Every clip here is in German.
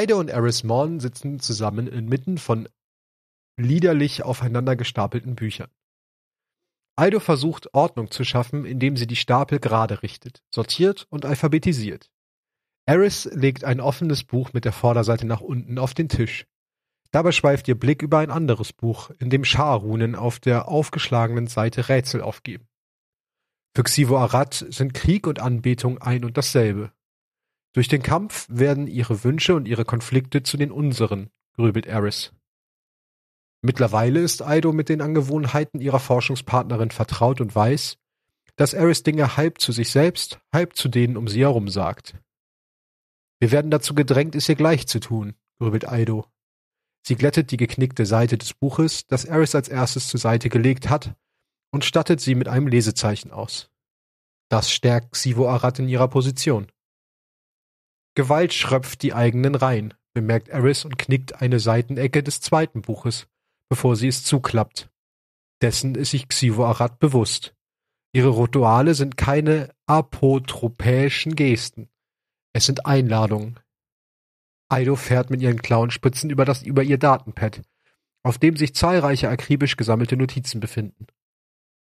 Ido und Eris Morn sitzen zusammen inmitten von liederlich aufeinander gestapelten Büchern. Ido versucht Ordnung zu schaffen, indem sie die Stapel gerade richtet, sortiert und alphabetisiert. Eris legt ein offenes Buch mit der Vorderseite nach unten auf den Tisch. Dabei schweift ihr Blick über ein anderes Buch, in dem Schar-Runen auf der aufgeschlagenen Seite Rätsel aufgeben. Für Xivo Arad sind Krieg und Anbetung ein und dasselbe. Durch den Kampf werden ihre Wünsche und ihre Konflikte zu den unseren, grübelt Eris. Mittlerweile ist Ido mit den Angewohnheiten ihrer Forschungspartnerin vertraut und weiß, dass Eris Dinge halb zu sich selbst, halb zu denen um sie herum sagt. Wir werden dazu gedrängt, es ihr gleich zu tun, grübelt Ido. Sie glättet die geknickte Seite des Buches, das Eris als erstes zur Seite gelegt hat, und stattet sie mit einem Lesezeichen aus. Das stärkt Xivo Arad in ihrer Position. Gewalt schröpft die eigenen Reihen, bemerkt Eris und knickt eine Seitenecke des zweiten Buches, bevor sie es zuklappt. Dessen ist sich Xivo Arad bewusst. Ihre Rituale sind keine apotropäischen Gesten. Es sind Einladungen. Aido fährt mit ihren Klauenspitzen über, das, über ihr Datenpad, auf dem sich zahlreiche akribisch gesammelte Notizen befinden.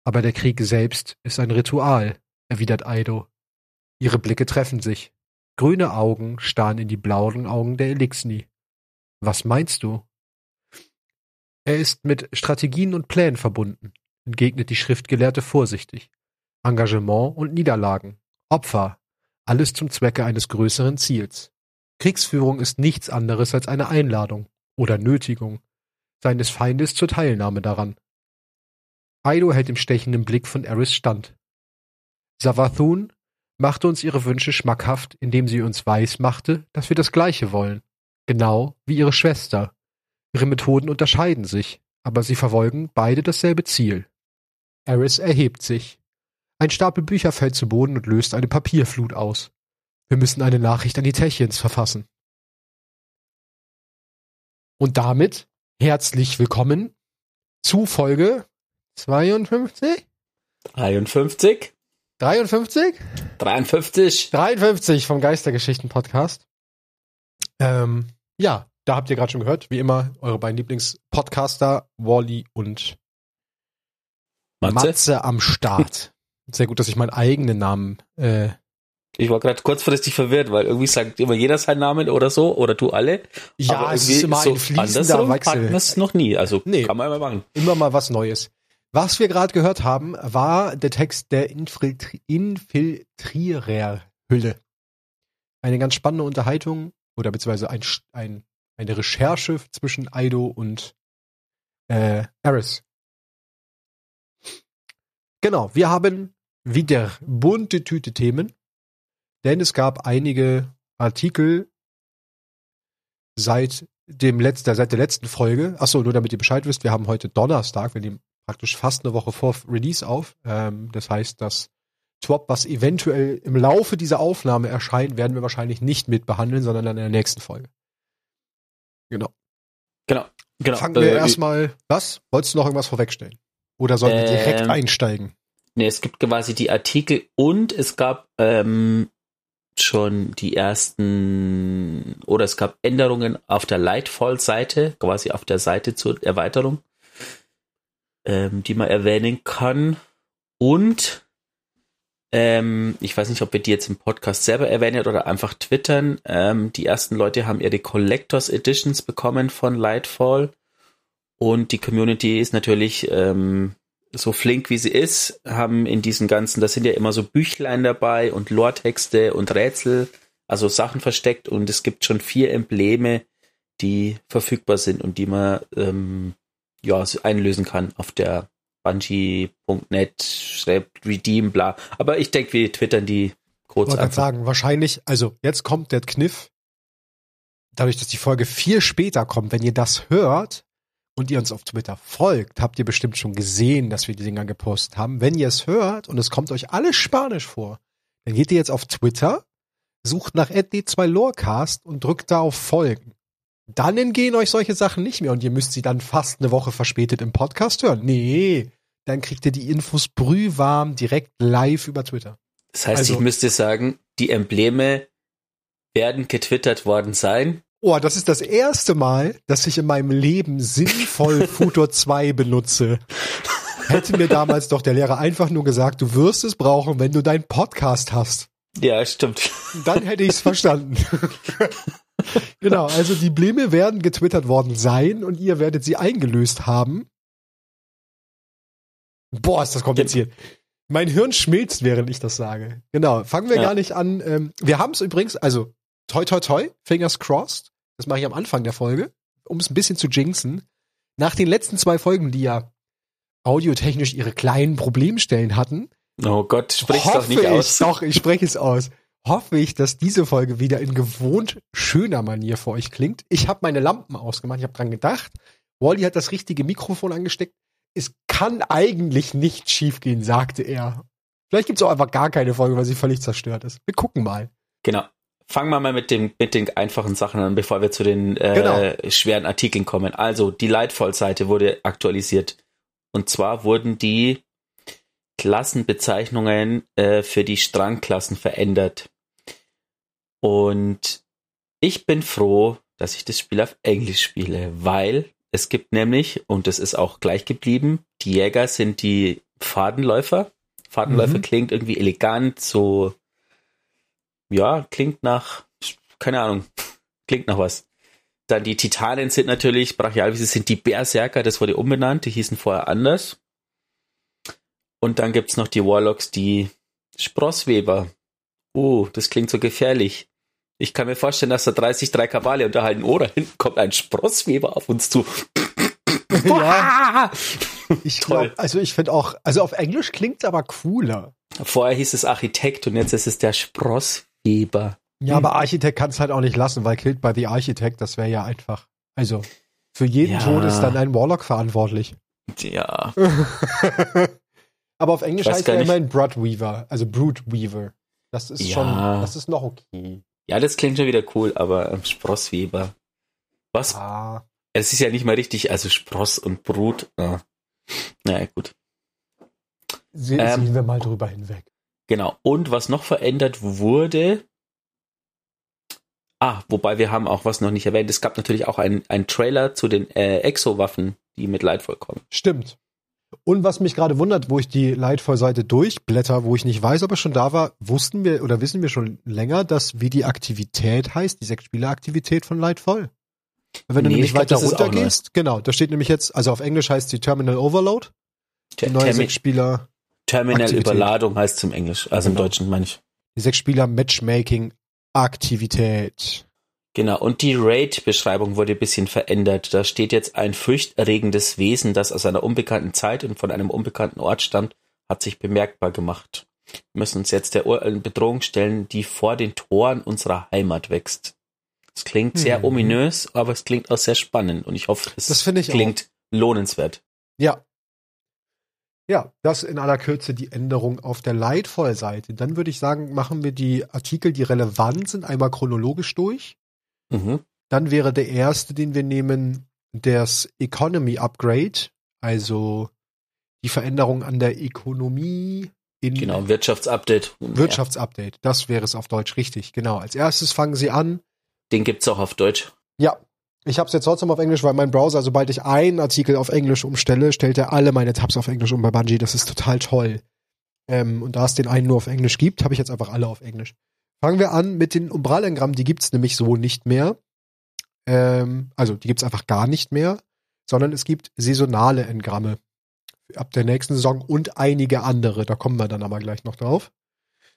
Aber der Krieg selbst ist ein Ritual, erwidert Aido. Ihre Blicke treffen sich. Grüne Augen starren in die blauen Augen der Elixni. Was meinst du? Er ist mit Strategien und Plänen verbunden, entgegnet die Schriftgelehrte vorsichtig. Engagement und Niederlagen, Opfer, alles zum Zwecke eines größeren Ziels. Kriegsführung ist nichts anderes als eine Einladung oder Nötigung seines Feindes zur Teilnahme daran. Aido hält im stechenden Blick von Eris stand. Savathun machte uns ihre Wünsche schmackhaft, indem sie uns weiß machte, dass wir das Gleiche wollen. Genau wie ihre Schwester. Ihre Methoden unterscheiden sich, aber sie verfolgen beide dasselbe Ziel. Eris erhebt sich. Ein Stapel Bücher fällt zu Boden und löst eine Papierflut aus. Wir müssen eine Nachricht an die Techins verfassen. Und damit herzlich willkommen zu Folge 52? 53? 53? 53. 53 vom Geistergeschichten-Podcast. Ähm, ja, da habt ihr gerade schon gehört, wie immer, eure beiden Lieblingspodcaster, Wally und Matze? Matze am Start. Sehr gut, dass ich meinen eigenen Namen äh, Ich war gerade kurzfristig verwirrt, weil irgendwie sagt immer jeder seinen Namen oder so, oder du alle. Ja, es ist immer ein fließender Wechsel. hatten wir es noch nie. Also Nee. kann man immer machen. immer mal was Neues. Was wir gerade gehört haben, war der Text der Infiltri Infiltriererhülle. Eine ganz spannende Unterhaltung oder beziehungsweise ein, ein, eine Recherche zwischen Aido und äh, Eris. Genau, wir haben wieder bunte Tüte Themen, denn es gab einige Artikel seit dem letzten, seit der letzten Folge. Achso, nur damit ihr Bescheid wisst, wir haben heute Donnerstag, wir nehmen praktisch fast eine Woche vor Release auf. Ähm, das heißt, das Swap, was eventuell im Laufe dieser Aufnahme erscheint, werden wir wahrscheinlich nicht mit behandeln, sondern dann in der nächsten Folge. Genau. Genau. genau. Fangen wir Äh, erstmal, was? Wolltest du noch irgendwas vorwegstellen? Oder sollen wir direkt Ähm, einsteigen? Nee, es gibt quasi die Artikel und es gab ähm, schon die ersten oder es gab Änderungen auf der Lightfall-Seite, quasi auf der Seite zur Erweiterung, ähm, die man erwähnen kann. Und ähm, ich weiß nicht, ob wir die jetzt im Podcast selber erwähnen oder einfach twittern. Ähm, die ersten Leute haben ihre Collectors Editions bekommen von Lightfall. Und die Community ist natürlich ähm, so flink wie sie ist, haben in diesen ganzen, da sind ja immer so Büchlein dabei und Lore-Texte und Rätsel, also Sachen versteckt und es gibt schon vier Embleme, die verfügbar sind und die man ähm, ja einlösen kann auf der schreibt Redeem, bla. Aber ich denke, wir twittern die Ich kurz gerade einfach. sagen, wahrscheinlich, also jetzt kommt der Kniff, dadurch, dass die Folge viel später kommt, wenn ihr das hört und ihr uns auf Twitter folgt, habt ihr bestimmt schon gesehen, dass wir die Dinger gepostet haben. Wenn ihr es hört und es kommt euch alles Spanisch vor, dann geht ihr jetzt auf Twitter, sucht nach @d2 Lorecast und drückt da auf Folgen. Dann entgehen euch solche Sachen nicht mehr und ihr müsst sie dann fast eine Woche verspätet im Podcast hören. Nee, dann kriegt ihr die Infos brühwarm direkt live über Twitter. Das heißt, also- ich müsste sagen, die Embleme werden getwittert worden sein Oh, das ist das erste Mal, dass ich in meinem Leben sinnvoll Futur 2 benutze. Hätte mir damals doch der Lehrer einfach nur gesagt, du wirst es brauchen, wenn du deinen Podcast hast. Ja, stimmt. Dann hätte ich es verstanden. genau, also die Blime werden getwittert worden sein und ihr werdet sie eingelöst haben. Boah, ist das kompliziert. Mein Hirn schmilzt, während ich das sage. Genau, fangen wir ja. gar nicht an. Ähm, wir haben es übrigens, also toi toi toi, fingers crossed. Das mache ich am Anfang der Folge, um es ein bisschen zu jinxen. Nach den letzten zwei Folgen, die ja audiotechnisch ihre kleinen Problemstellen hatten. Oh Gott, sprich doch nicht aus. Doch, ich spreche es aus. Hoffe ich, dass diese Folge wieder in gewohnt schöner Manier für euch klingt. Ich habe meine Lampen ausgemacht, ich habe dran gedacht. Wally hat das richtige Mikrofon angesteckt. Es kann eigentlich nicht schiefgehen, sagte er. Vielleicht gibt es auch einfach gar keine Folge, weil sie völlig zerstört ist. Wir gucken mal. Genau. Fangen wir mal mit, dem, mit den einfachen Sachen an, bevor wir zu den äh, genau. schweren Artikeln kommen. Also, die Lightfall-Seite wurde aktualisiert. Und zwar wurden die Klassenbezeichnungen äh, für die Strangklassen verändert. Und ich bin froh, dass ich das Spiel auf Englisch spiele, weil es gibt nämlich, und das ist auch gleich geblieben, die Jäger sind die Fadenläufer. Fadenläufer mhm. klingt irgendwie elegant, so, ja, klingt nach, keine Ahnung, klingt nach was. Dann die Titanen sind natürlich, brachial sind die Berserker, das wurde umbenannt, die hießen vorher anders. Und dann gibt's noch die Warlocks, die Sprossweber. Oh, das klingt so gefährlich. Ich kann mir vorstellen, dass da 30 drei Kabale unterhalten. Oh, da hinten kommt ein Sprossweber auf uns zu. ja. Ich glaube, also ich finde auch, also auf Englisch klingt's aber cooler. Vorher hieß es Architekt und jetzt ist es der Sprossweber. Ja, hm. aber Architekt kann's halt auch nicht lassen, weil Killed by the Architect, das wäre ja einfach. Also, für jeden ja. Tod ist dann ein Warlock verantwortlich. Ja. aber auf Englisch heißt er immerhin Broodweaver, also Broodweaver. Das ist ja. schon, das ist noch okay. Ja, das klingt schon wieder cool, aber ähm, Sprossweber. Was? Ah. Es ist ja nicht mal richtig, also Spross und Brut. Ah. Naja, gut. Se ähm, sehen wir mal drüber hinweg. Genau. Und was noch verändert wurde, Ah, wobei wir haben auch was noch nicht erwähnt. Es gab natürlich auch einen Trailer zu den äh, Exo-Waffen, die mit Lightfall kommen. Stimmt. Und was mich gerade wundert, wo ich die Lightfall-Seite durchblätter, wo ich nicht weiß, ob er schon da war, wussten wir oder wissen wir schon länger, dass wie die Aktivität heißt, die Sechs-Spieler-Aktivität von Lightfall. Wenn du nee, nämlich weiter glaub, runter gehst, genau, da steht nämlich jetzt, also auf Englisch heißt die Terminal Overload. Die neue Sechs-Spieler. Terminal Überladung heißt es im Englisch, also genau. im Deutschen meine ich. Die Sechs-Spieler Matchmaking Aktivität. Genau, und die Raid-Beschreibung wurde ein bisschen verändert. Da steht jetzt ein fürchterregendes Wesen, das aus einer unbekannten Zeit und von einem unbekannten Ort stammt, hat sich bemerkbar gemacht. Wir müssen uns jetzt der Bedrohung stellen, die vor den Toren unserer Heimat wächst. Es klingt sehr hm. ominös, aber es klingt auch sehr spannend und ich hoffe, es klingt auch. lohnenswert. Ja, ja, das in aller Kürze die Änderung auf der Lightfall-Seite. Dann würde ich sagen, machen wir die Artikel, die relevant sind, einmal chronologisch durch. Mhm. Dann wäre der erste, den wir nehmen, das Economy Upgrade, also die Veränderung an der Ökonomie in genau Wirtschaftsupdate. Wirtschaftsupdate, das wäre es auf Deutsch richtig. Genau. Als erstes fangen Sie an. Den gibt's auch auf Deutsch. Ja, ich habe es jetzt trotzdem auf Englisch, weil mein Browser, sobald ich einen Artikel auf Englisch umstelle, stellt er alle meine Tabs auf Englisch um bei Bungie. Das ist total toll. Ähm, und da es den einen nur auf Englisch gibt, habe ich jetzt einfach alle auf Englisch. Fangen wir an mit den Umbralengrammen. Die gibt's nämlich so nicht mehr. Ähm, also die gibt's einfach gar nicht mehr, sondern es gibt saisonale Engramme ab der nächsten Saison und einige andere. Da kommen wir dann aber gleich noch drauf.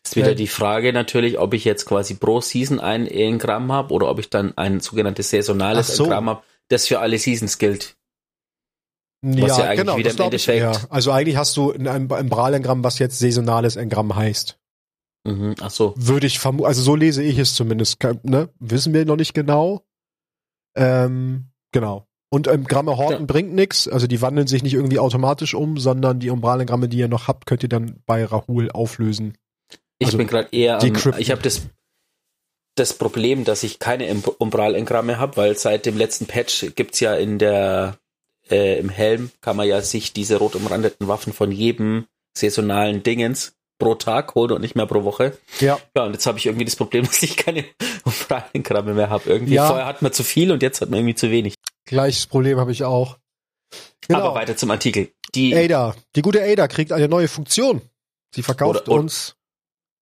Ist wieder die Frage natürlich, ob ich jetzt quasi pro Season ein Engramm habe oder ob ich dann ein sogenanntes saisonales so. Engramm habe, das für alle Seasons gilt. Was ja, ja eigentlich genau, wieder im Endeffekt. Ja. Also eigentlich hast du ein, ein Bralengramm, was jetzt saisonales Engramm heißt. Mhm, ach so. Würde ich vermuten, also so lese ich es zumindest. Ne? Wissen wir noch nicht genau. Ähm, genau. Und ähm, Gramme Horten ja. bringt nichts, also die wandeln sich nicht irgendwie automatisch um, sondern die Umbralengramme, die ihr noch habt, könnt ihr dann bei Rahul auflösen. Ich also bin gerade eher, am, ich habe das das Problem, dass ich keine Umbral-Engramme habe, weil seit dem letzten Patch gibt's ja in der äh, im Helm kann man ja sich diese rot umrandeten Waffen von jedem saisonalen Dingens pro Tag holen und nicht mehr pro Woche. Ja. Ja, und jetzt habe ich irgendwie das Problem, dass ich keine Umfragenkramme mehr habe. Irgendwie Ja. vorher hat man zu viel und jetzt hat man irgendwie zu wenig. Gleiches Problem habe ich auch. Genau. Aber weiter zum Artikel. Die, Ada. Die gute Ada kriegt eine neue Funktion. Sie verkauft Oder- uns.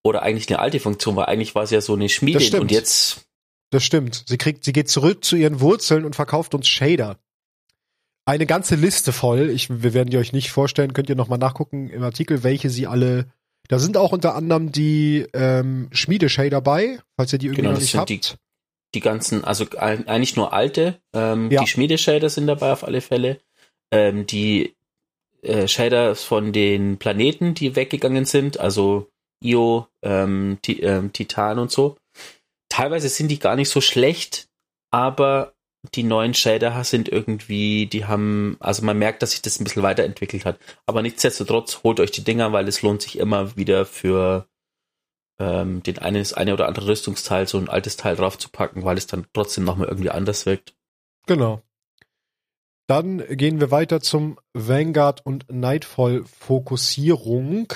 oder eigentlich eine alte Funktion, weil eigentlich war es ja so eine Schmiede und jetzt, Das stimmt. Sie kriegt, sie geht zurück zu ihren Wurzeln und verkauft uns Shader. Eine ganze Liste voll. Ich, wir werden die euch nicht vorstellen. Könnt ihr noch mal nachgucken im Artikel, welche sie alle. Da sind auch unter anderem die ähm, Schmiede-Shader bei, falls ihr die irgendwie Genau, noch das nicht sind habt. die- die ganzen, also eigentlich nur alte, ähm, Ja. die Schmiedeshader sind dabei auf alle Fälle. Ähm, die äh, Shader von den Planeten, die weggegangen sind, also Io, ähm, Ti- ähm, Titan und so. Teilweise sind die gar nicht so schlecht, aber die neuen Shader sind irgendwie, die haben, also man merkt, dass sich das ein bisschen weiterentwickelt hat. Aber nichtsdestotrotz holt euch die Dinger, weil es lohnt sich immer wieder für ähm, den einen das eine oder andere Rüstungsteil, so ein altes Teil draufzupacken, weil es dann trotzdem nochmal irgendwie anders wirkt. Genau. Dann gehen wir weiter zum Vanguard und Nightfall Fokussierung.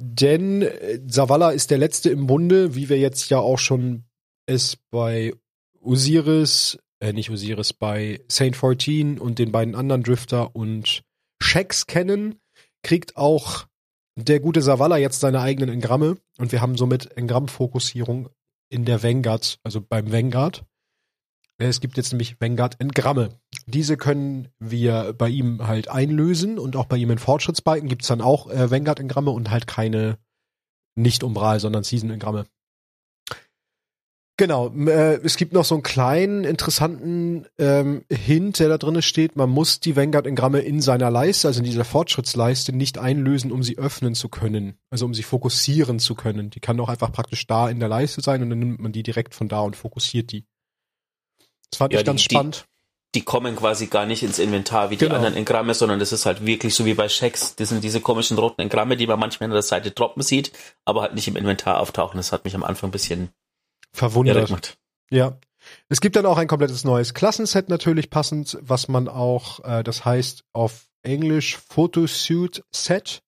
Denn äh, Zavala ist der letzte im Bunde, wie wir jetzt ja auch schon es bei Osiris, äh, nicht Osiris, bei Saint 14 und den beiden anderen Drifter und Shax kennen, kriegt auch der gute Zavala jetzt seine eigenen Engramme und wir haben somit Engramm-Fokussierung in der Vanguard, also beim Vanguard. Es gibt jetzt nämlich Vanguard-Engramme. Diese können wir bei ihm halt einlösen und auch bei ihm in Fortschrittsbalken gibt's dann auch äh, Vanguard-Engramme und halt keine nicht Umbral, sondern Season-Engramme. Genau, äh, es gibt noch so einen kleinen interessanten ähm, Hint, der da drin steht. Man muss die Vanguard-Engramme in seiner Leiste, also in dieser Fortschrittsleiste, nicht einlösen, um sie öffnen zu können. Also um sie fokussieren zu können. Die kann auch einfach praktisch da in der Leiste sein und dann nimmt man die direkt von da und fokussiert die. Das fand Ja, ich ganz die- die- spannend. Die kommen quasi gar nicht ins Inventar wie die Genau. anderen Engramme, sondern das ist halt wirklich so wie bei Shacks. Das sind diese komischen roten Engramme, die man manchmal an der Seite droppen sieht, aber halt nicht im Inventar auftauchen. Das hat mich am Anfang ein bisschen Verwundert. Ja. Es gibt dann auch ein komplettes neues Klassenset natürlich passend, was man auch, äh, das heißt auf Englisch Photosuit Set.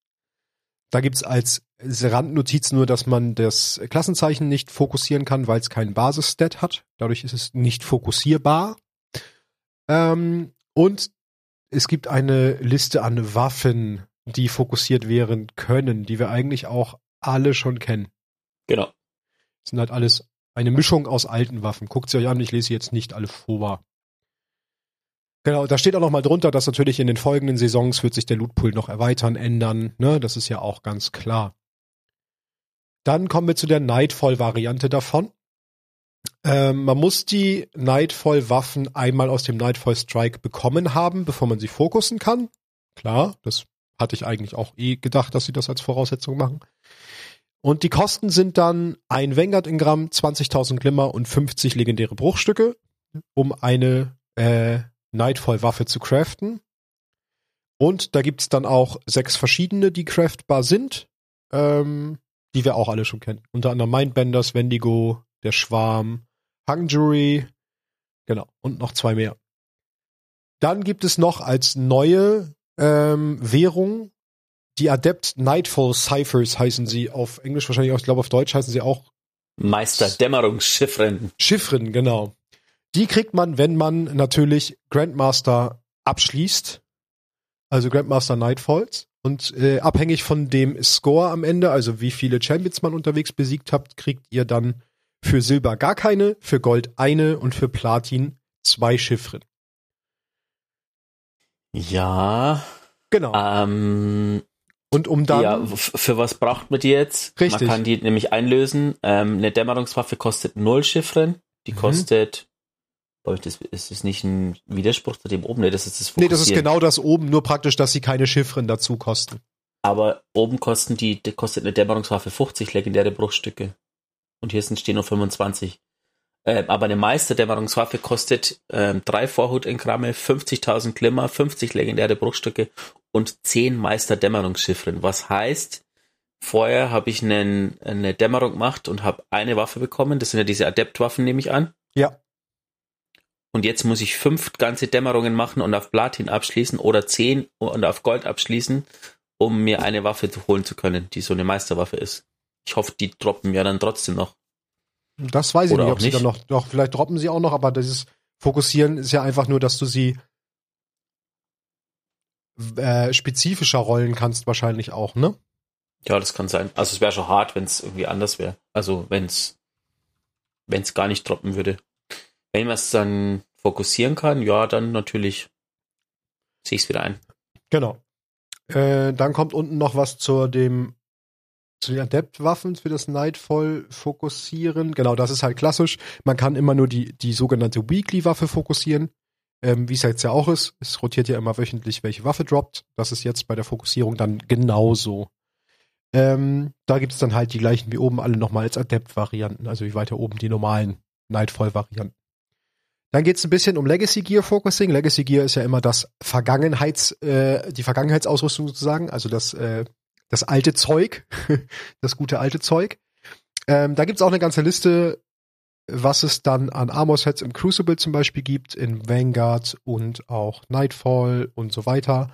Da gibt's als Randnotiz nur, dass man das Klassenzeichen nicht fokussieren kann, weil es kein Basisstat hat. Dadurch ist es nicht fokussierbar. Ähm, und es gibt eine Liste an Waffen, die fokussiert werden können, die wir eigentlich auch alle schon kennen. Genau. Das sind halt alles eine Mischung aus alten Waffen. Guckt sie euch an, ich lese sie jetzt nicht alle vor. Genau, da steht auch noch mal drunter, dass natürlich in den folgenden Saisons wird sich der Lootpool noch erweitern, ändern. Ne, das ist ja auch ganz klar. Dann kommen wir zu der Nightfall-Variante davon. Ähm, man muss die Nightfall-Waffen einmal aus dem Nightfall Strike bekommen haben, bevor man sie fokussen kann. Klar, das hatte ich eigentlich auch eh gedacht, dass sie das als Voraussetzung machen. Und die Kosten sind dann ein Vanguard-Ingramm, 20.000 Glimmer und 50 legendäre Bruchstücke, um eine äh, Nightfall-Waffe zu craften. Und da gibt's dann auch sechs verschiedene, die craftbar sind, ähm, die wir auch alle schon kennen. Unter anderem Mindbenders, Wendigo, der Schwarm, Hangjury, genau, und noch zwei mehr. Dann gibt es noch als neue ähm, Währung die Adept Nightfall Ciphers heißen sie auf Englisch wahrscheinlich auch, ich glaube auf Deutsch heißen sie auch Meister Dämmerungsschiffren. Chiffren, genau. Die kriegt man, wenn man natürlich Grandmaster abschließt, also Grandmaster Nightfalls. Und äh, abhängig von dem Score am Ende, also wie viele Champions man unterwegs besiegt habt, kriegt ihr dann für Silber gar keine, für Gold eine und für Platin zwei Chiffren. Ja. Genau. Ähm, und um dann ja, für was braucht man die jetzt? Richtig. Man kann die nämlich einlösen. Ähm, eine Dämmerungswaffe kostet null Chiffren. Die Mhm. kostet, das ist das nicht ein Widerspruch zu dem oben? Nee, das ist das Nee, das ist Fokussieren. genau das oben, nur praktisch, dass sie keine Chiffren dazu kosten. Aber oben kosten die, die kostet eine Dämmerungswaffe 50 legendäre Bruchstücke. Und hier sind stehen nur 25. Ähm, aber eine Meisterdämmerungswaffe kostet ähm, drei Vorhutengramme, 50.000 Glimmer, 50 legendäre Bruchstücke und 10 Meisterdämmerungschiffren. Was heißt, vorher habe ich einen, eine Dämmerung gemacht und habe eine Waffe bekommen. Das sind ja diese Adeptwaffen, nehme ich an. Ja. Und jetzt muss ich fünf ganze Dämmerungen machen und auf Platin abschließen oder zehn und auf Gold abschließen, um mir eine Waffe holen zu können, die so eine Meisterwaffe ist. Ich hoffe, die droppen ja dann trotzdem noch. Das weiß ich Oder nicht, ob sie nicht. dann noch, doch, vielleicht droppen sie auch noch, aber dieses Fokussieren ist ja einfach nur, dass du sie äh, spezifischer rollen kannst, wahrscheinlich auch, ne? Ja, das kann sein. Also es wäre schon hart, wenn es irgendwie anders wäre. Also wenn es wenn es gar nicht droppen würde. Wenn man es dann fokussieren kann, ja, dann natürlich sehe ich es wieder ein. Genau. Äh, dann kommt unten noch was zu dem zu den Adept-Waffen für das Nightfall fokussieren. Genau, das ist halt klassisch. Man kann immer nur die, die sogenannte Weekly-Waffe fokussieren. Ähm, wie es jetzt ja auch ist. Es rotiert ja immer wöchentlich, welche Waffe droppt. Das ist jetzt bei der Fokussierung dann genauso. Ähm, da gibt es dann halt die gleichen wie oben alle nochmal als Adept-Varianten, also wie weiter oben die normalen Nightfall-Varianten. Dann geht es ein bisschen um Legacy Gear Focusing. Legacy Gear ist ja immer das Vergangenheits, äh, die Vergangenheitsausrüstung sozusagen, also das, äh, das alte Zeug, das gute alte Zeug. Ähm, da gibt's auch eine ganze Liste, was es dann an Armor-Sets im Crucible zum Beispiel gibt, in Vanguard und auch Nightfall und so weiter.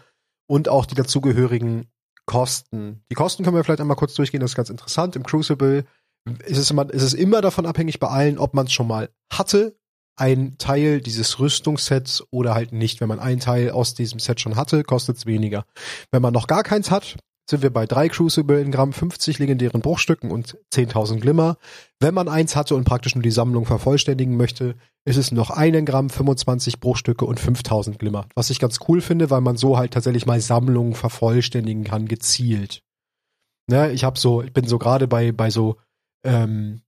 Und auch die dazugehörigen Kosten. Die Kosten können wir vielleicht einmal kurz durchgehen, das ist ganz interessant. Im Crucible ist es immer, ist es immer davon abhängig bei allen, ob man es schon mal hatte, ein Teil dieses Rüstungssets oder halt nicht. Wenn man einen Teil aus diesem Set schon hatte, kostet es weniger. Wenn man noch gar keins hat, sind wir bei drei Crucible in Gramm 50 legendären Bruchstücken und 10.000 Glimmer. Wenn man eins hatte und praktisch nur die Sammlung vervollständigen möchte, ist es noch einen Gramm 25 Bruchstücke und 5.000 Glimmer. Was ich ganz cool finde, weil man so halt tatsächlich mal Sammlungen vervollständigen kann, gezielt. Ne, ich habe so, ich bin so gerade bei bei so ähm,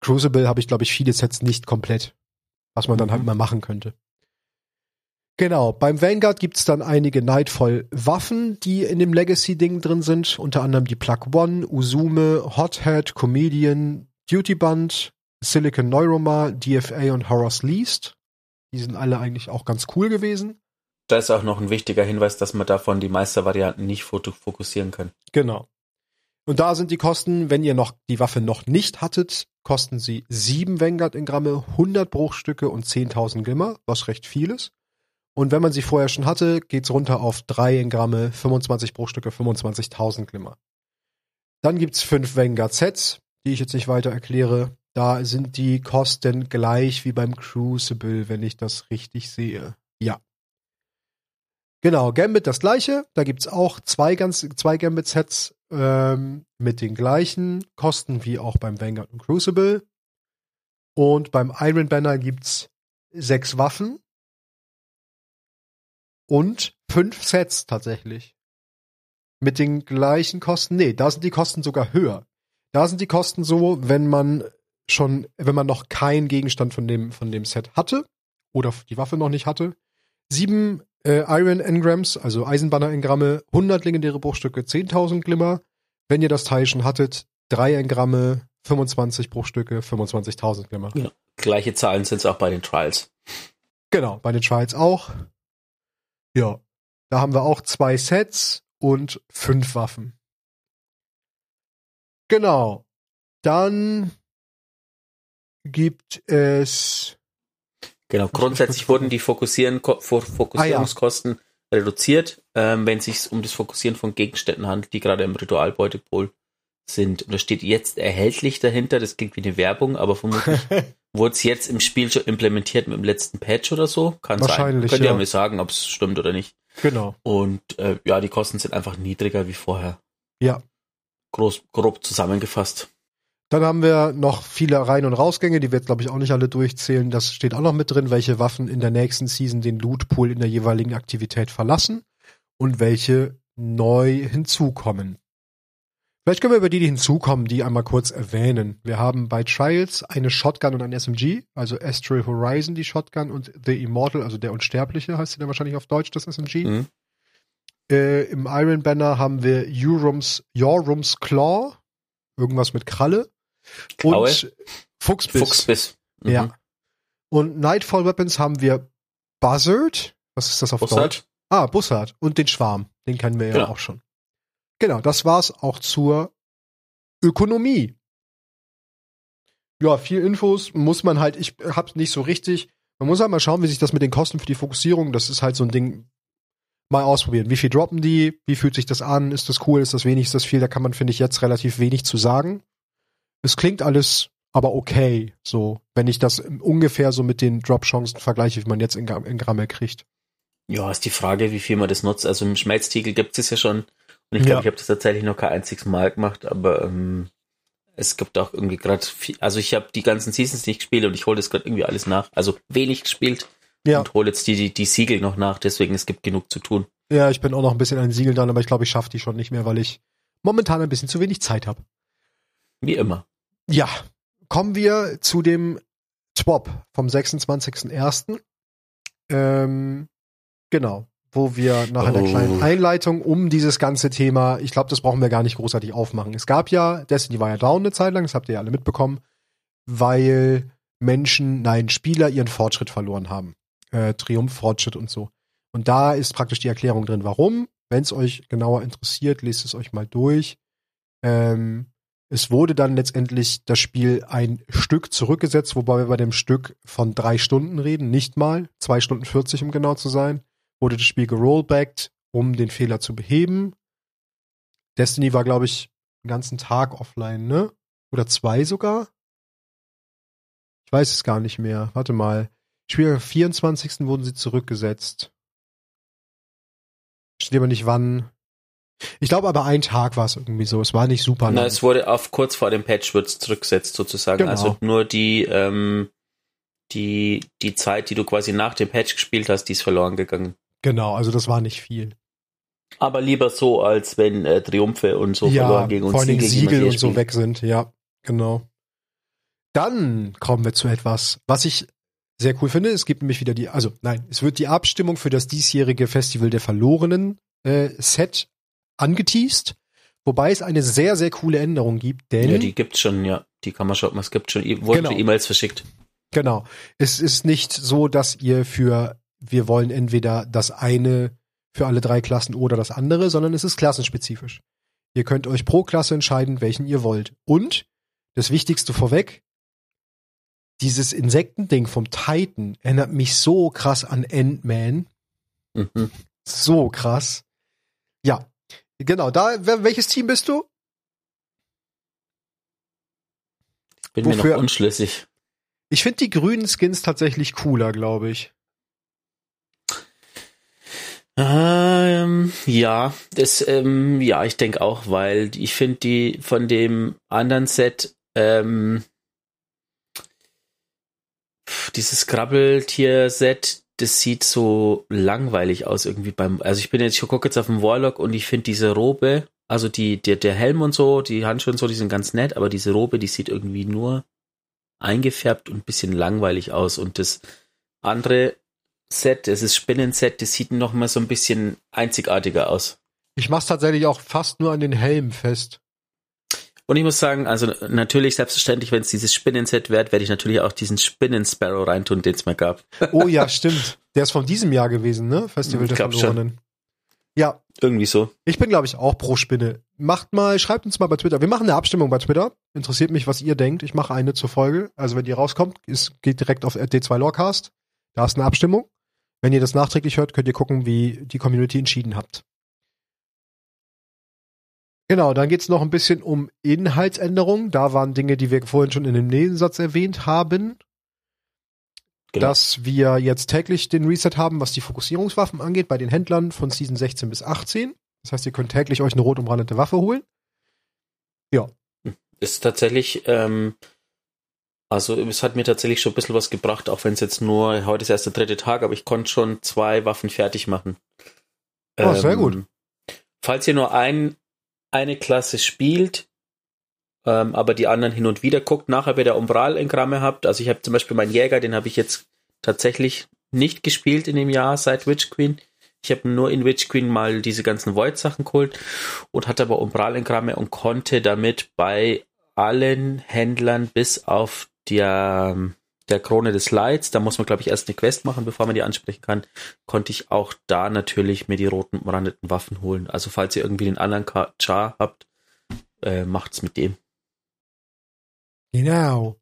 Crucible habe ich glaube ich viele Sets nicht komplett, was man dann Mhm. halt mal machen könnte. Genau, beim Vanguard gibt's dann einige Nightfall-Waffen, die in dem Legacy-Ding drin sind. Unter anderem die Plug One, Usume, Hothead, Comedian, Duty Band, Silicon Neuroma, DFA und Horror's Least. Die sind alle eigentlich auch ganz cool gewesen. Da ist auch noch ein wichtiger Hinweis, dass man davon die Meistervarianten nicht fokussieren kann. Genau. Und da sind die Kosten, wenn ihr noch die Waffe noch nicht hattet, kosten sie 7 Vanguard in Gramme, 100 Bruchstücke und 10.000 Glimmer, was recht viel ist. Und wenn man sie vorher schon hatte, geht's runter auf 3 in Gramme, 25 Bruchstücke, 25.000 Glimmer. Dann gibt's 5 Vanguard Sets, die ich jetzt nicht weiter erkläre. Da sind die Kosten gleich wie beim Crucible, wenn ich das richtig sehe. Ja. Genau, Gambit das gleiche. Da gibt's auch zwei ganz zwei Gambit Sets ähm, mit den gleichen Kosten wie auch beim Vanguard und Crucible. Und beim Iron Banner gibt's sechs Waffen und fünf Sets tatsächlich. Mit den gleichen Kosten. Nee, da sind die Kosten sogar höher. Da sind die Kosten so, wenn man schon, wenn man noch keinen Gegenstand von dem, von dem Set hatte oder die Waffe noch nicht hatte. Sieben äh, Iron Engrams, also Eisenbanner-Engramme, 100 legendäre Bruchstücke, 10.000 Glimmer. Wenn ihr das Teil schon hattet, drei Engramme, 25 Bruchstücke, 25.000 Glimmer. Ja. Gleiche Zahlen sind es auch bei den Trials. Genau, bei den Trials auch. Ja, da haben wir auch zwei Sets und fünf Waffen. Genau. Dann gibt es Genau, grundsätzlich wurden die Fokussieren, Fo- Fokussierungskosten reduziert, ähm, wenn es sich um das Fokussieren von Gegenständen handelt, die gerade im Ritualbeutepool sind. Und da steht jetzt erhältlich dahinter, das klingt wie eine Werbung, aber vermutlich wurde es jetzt im Spiel schon implementiert mit dem letzten Patch oder so. Kann Wahrscheinlich, sein. Könnt ihr ja. mir sagen, ob es stimmt oder nicht. genau. Und äh, ja, die Kosten sind einfach niedriger wie vorher. Ja. Groß, grob zusammengefasst. Dann haben wir noch viele Rein- und Rausgänge, die wir jetzt, glaube ich, auch nicht alle durchzählen. Das steht auch noch mit drin, welche Waffen in der nächsten Season den Lootpool in der jeweiligen Aktivität verlassen und welche neu hinzukommen. Vielleicht können wir über die, die hinzukommen, die einmal kurz erwähnen. Wir haben bei Trials eine Shotgun und ein SMG, also Astral Horizon die Shotgun und The Immortal, also der Unsterbliche heißt sie dann wahrscheinlich auf Deutsch, das SMG. Mhm. Äh, Im Iron Banner haben wir Eurums, Yorums Claw, irgendwas mit Kralle. Klaue. Und Fuchsbiss. Fuchsbiss. Mhm. Ja. Und Nightfall Weapons haben wir Buzzard. Was ist das auf Bussard. Deutsch? Ah, Bussard. Und den Schwarm. Den kennen wir ja Genau. auch schon. Genau, das war's auch zur Ökonomie. Ja, viel Infos muss man halt, ich hab's nicht so richtig. Man muss halt mal schauen, wie sich das mit den Kosten für die Fokussierung, das ist halt so ein Ding, mal ausprobieren. Wie viel droppen die? Wie fühlt sich das an? Ist das cool? Ist das wenig? Ist das viel? Da kann man, finde ich, jetzt relativ wenig zu sagen. Es klingt alles aber okay, so, wenn ich das ungefähr so mit den Drop-Chancen vergleiche, wie man jetzt in, in Grammel kriegt. Ja, ist die Frage, wie viel man das nutzt. Also im Schmelztiegel gibt es ja schon. Und ich glaube, ja. ich habe das tatsächlich noch kein einziges Mal gemacht, aber ähm, es gibt auch irgendwie gerade also ich habe die ganzen Seasons nicht gespielt und ich hole das gerade irgendwie alles nach. Also wenig gespielt ja. und hole jetzt die, die, die Siegel noch nach, deswegen es gibt genug zu tun. Ja, ich bin auch noch ein bisschen an den Siegeln dran, aber ich glaube, ich schaffe die schon nicht mehr, weil ich momentan ein bisschen zu wenig Zeit habe. Wie immer. Ja, kommen wir zu dem Swap vom 26.01. Ähm, genau, wo wir nach einer oh. kleinen Einleitung um dieses ganze Thema, ich glaube, das brauchen wir gar nicht großartig aufmachen. Es gab ja, Destiny war ja down eine Zeit lang, das habt ihr ja alle mitbekommen, weil Menschen, nein, Spieler ihren Fortschritt verloren haben. Äh, Triumph, Fortschritt und so. Und da ist praktisch die Erklärung drin, warum. Wenn es euch genauer interessiert, lest es euch mal durch. Ähm, es wurde dann letztendlich das Spiel ein Stück zurückgesetzt, wobei wir bei dem Stück von drei Stunden reden, nicht mal, zwei Stunden 40, um genau zu sein, wurde das Spiel gerollbackt, um den Fehler zu beheben. Destiny war, glaube ich, den ganzen Tag offline, ne? Oder zwei sogar? Ich weiß es gar nicht mehr. Warte mal. Spiel am 24. wurden sie zurückgesetzt. Steht aber nicht wann. Ich glaube aber ein Tag war es irgendwie so. Es war nicht super lang. Na, es wurde auf kurz vor dem Patch wird zurückgesetzt sozusagen. Genau. Also nur die, ähm, die, die Zeit, die du quasi nach dem Patch gespielt hast, die ist verloren gegangen. Genau, also das war nicht viel. Aber lieber so, als wenn äh, Triumphe und so ja, verloren gegen uns. Vor allem Siegel, Siegel und so weg sind, ja, genau. Dann kommen wir zu etwas, was ich sehr cool finde. Es gibt nämlich wieder die, also nein, es wird die Abstimmung für das diesjährige Festival der Verlorenen äh, Set angeteased. Wobei es eine sehr, sehr coole Änderung gibt, denn. Ja, die gibt's schon, ja. Die kann man schon, es gibt schon, wurden genau. E-Mails verschickt. Genau. Es ist nicht so, dass ihr für, wir wollen entweder das eine für alle drei Klassen oder das andere, sondern es ist klassenspezifisch. Ihr könnt euch pro Klasse entscheiden, welchen ihr wollt. Und das Wichtigste vorweg, dieses Insektending vom Titan erinnert mich so krass an Ant-Man. Mhm. So krass. Ja, Genau, da, welches Team bist du? Ich bin Wofür? mir noch unschlüssig. Ich finde die grünen Skins tatsächlich cooler, glaube ich. Ähm, ja, das, ähm, ja, ich denke auch, weil ich finde die von dem anderen Set, ähm, dieses Krabbeltier-Set, das sieht so langweilig aus irgendwie beim, also ich bin jetzt, ich gucke jetzt auf den Warlock und ich finde diese Robe, also die, der, der Helm und so, die Handschuhe und so, die sind ganz nett, aber diese Robe, die sieht irgendwie nur eingefärbt und ein bisschen langweilig aus und das andere Set, das ist Spinnenset, das sieht noch mal so ein bisschen einzigartiger aus. Ich mach's tatsächlich auch fast nur an den Helm fest. Und ich muss sagen, also natürlich, selbstverständlich, wenn es dieses Spinnenset wird, werde ich natürlich auch diesen Spinnen-Sparrow reintun, den es mir gab. Oh ja, stimmt. Der ist von diesem Jahr gewesen, ne? Festival der Verlorenen. Schon. Ja. Irgendwie so. Ich bin, glaube ich, auch pro Spinne. Macht mal, schreibt uns mal bei Twitter. Wir machen eine Abstimmung bei Twitter. Interessiert mich, was ihr denkt. Ich mache eine zur Folge. Also wenn die rauskommt, ist, geht direkt auf D2 Lorecast. Da ist eine Abstimmung. Wenn ihr das nachträglich hört, könnt ihr gucken, wie die Community entschieden habt. Genau, dann geht's noch ein bisschen um Inhaltsänderungen. Da waren Dinge, die wir vorhin schon in dem Nebensatz erwähnt haben. Genau. Dass wir jetzt täglich den Reset haben, was die Fokussierungswaffen angeht, bei den Händlern von Season 16 bis 18. Das heißt, ihr könnt täglich euch eine rot umrandete Waffe holen. Ja. Ist tatsächlich, ähm, also es hat mir tatsächlich schon ein bisschen was gebracht, auch wenn es jetzt nur, heute ist erst der dritte Tag, aber ich konnte schon zwei Waffen fertig machen. Oh, ähm, sehr gut. Falls ihr nur ein eine Klasse spielt, ähm, aber die anderen hin und wieder guckt, nachher wieder Umbral-Engramme habt. Also ich habe zum Beispiel meinen Jäger, den habe ich jetzt tatsächlich nicht gespielt in dem Jahr seit Witch Queen. Ich habe nur in Witch Queen mal diese ganzen Void-Sachen geholt und hatte aber Umbral-Engramme und konnte damit bei allen Händlern bis auf der der Krone des Lights, da muss man, glaube ich, erst eine Quest machen, bevor man die ansprechen kann, konnte ich auch da natürlich mir die roten umrandeten Waffen holen. Also falls ihr irgendwie den anderen Char habt, äh, macht's mit dem. Genau.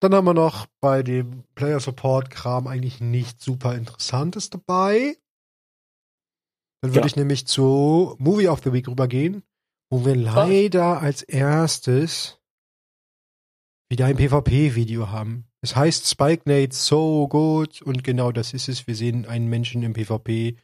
Dann haben wir noch bei dem Player Support Kram eigentlich nicht super Interessantes dabei. Dann würde Ja. ich nämlich zu Movie of the Week rübergehen, wo wir leider als erstes wieder ein PvP-Video haben. Es heißt Spike Nate so gut und genau das ist es. Wir sehen einen Menschen im PvP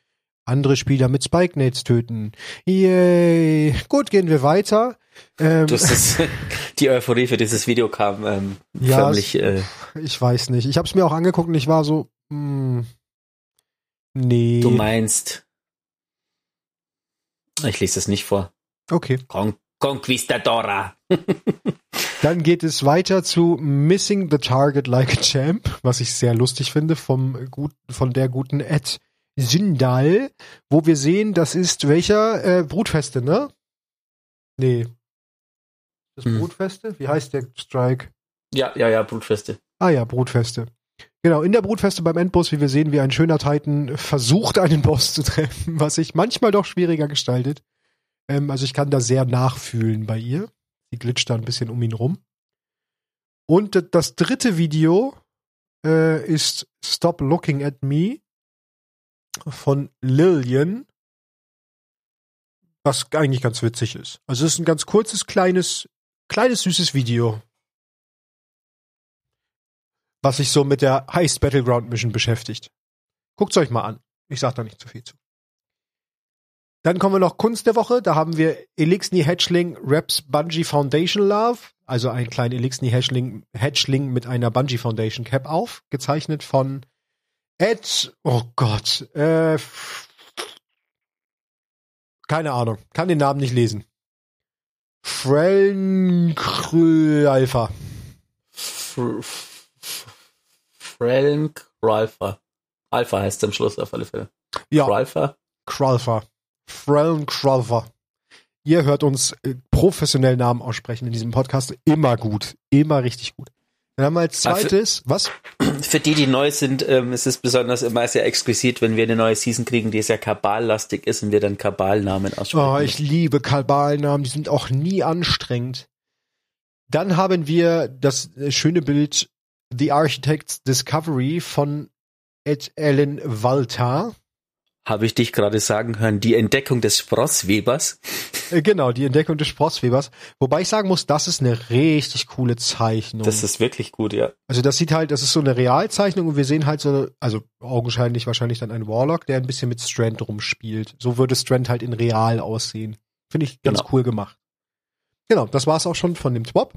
andere Spieler mit Spike Nates töten. Yay! Gut, gehen wir weiter. Ähm, Das die Euphorie für dieses Video kam ähm, Ja, förmlich. Äh, ich weiß nicht. Ich habe es mir auch angeguckt und ich war so, hm, nee. du meinst. Ich lese es nicht vor. Okay. Con Conquistadora. Dann geht es weiter zu Missing the Target Like a Champ, was ich sehr lustig finde vom gut, von der guten Ed Syndal, wo wir sehen, das ist welcher äh, Brutfeste, ne? Nee. Das Hm. Brutfeste? Wie heißt der Strike? Ja, ja, ja, Blutfeste. Ah ja, Brutfeste. Genau, in der Brutfeste beim Endboss, wie wir sehen, wie ein schöner Titan versucht, einen Boss zu treffen, was sich manchmal doch schwieriger gestaltet. Ähm, also ich kann da sehr nachfühlen bei ihr. Sie glitscht da ein bisschen um ihn rum. Und das dritte Video äh, ist Stop Looking at Me von Lillian, was eigentlich ganz witzig ist. Also es ist ein ganz kurzes, kleines, kleines, süßes Video, was sich so mit der Heist Battleground Mission beschäftigt. Guckt's euch mal an. Ich sag da nicht zu viel zu. Dann kommen wir noch Kunst der Woche. Da haben wir Elixni Hatchling Raps Bungee Foundation Love. Also einen kleinen Elixni Hatchling, Hatchling mit einer Bungee Foundation Cap auf. Gezeichnet von Ed, oh Gott, äh, keine Ahnung. Kann den Namen nicht lesen. Frelnkrö Alpha. Fr- F- Frank Ralpha. Alpha heißt es am Schluss auf alle Fälle. Ja. Ralpha. Kralfa. Freln Kralfa. Ihr hört uns äh, professionell Namen aussprechen in diesem Podcast. Immer gut. Immer richtig gut. Dann haben wir als Also- zweites, was? Für die, die neu sind, ähm, ist es besonders immer sehr exquisit, wenn wir eine neue Season kriegen, die sehr kaballastig ist und wir dann Kabalnamen aussprechen. Oh, ich liebe Kalbalnamen. Die sind auch nie anstrengend. Dann haben wir das äh, schöne Bild The Architect's Discovery von Ed Allen Walter. Habe ich dich gerade sagen hören, die Entdeckung des Sprosswebers. Äh, Genau, die Entdeckung des Sprosswebers. Wobei ich sagen muss, das ist eine richtig coole Zeichnung. Das ist wirklich gut, ja. Also das sieht halt, das ist so eine Realzeichnung und wir sehen halt so, also augenscheinlich wahrscheinlich dann einen Warlock, der ein bisschen mit Strand rumspielt. So würde Strand halt in real aussehen. Finde ich ganz Genau. cool gemacht. Genau, das war's auch schon von dem Twop.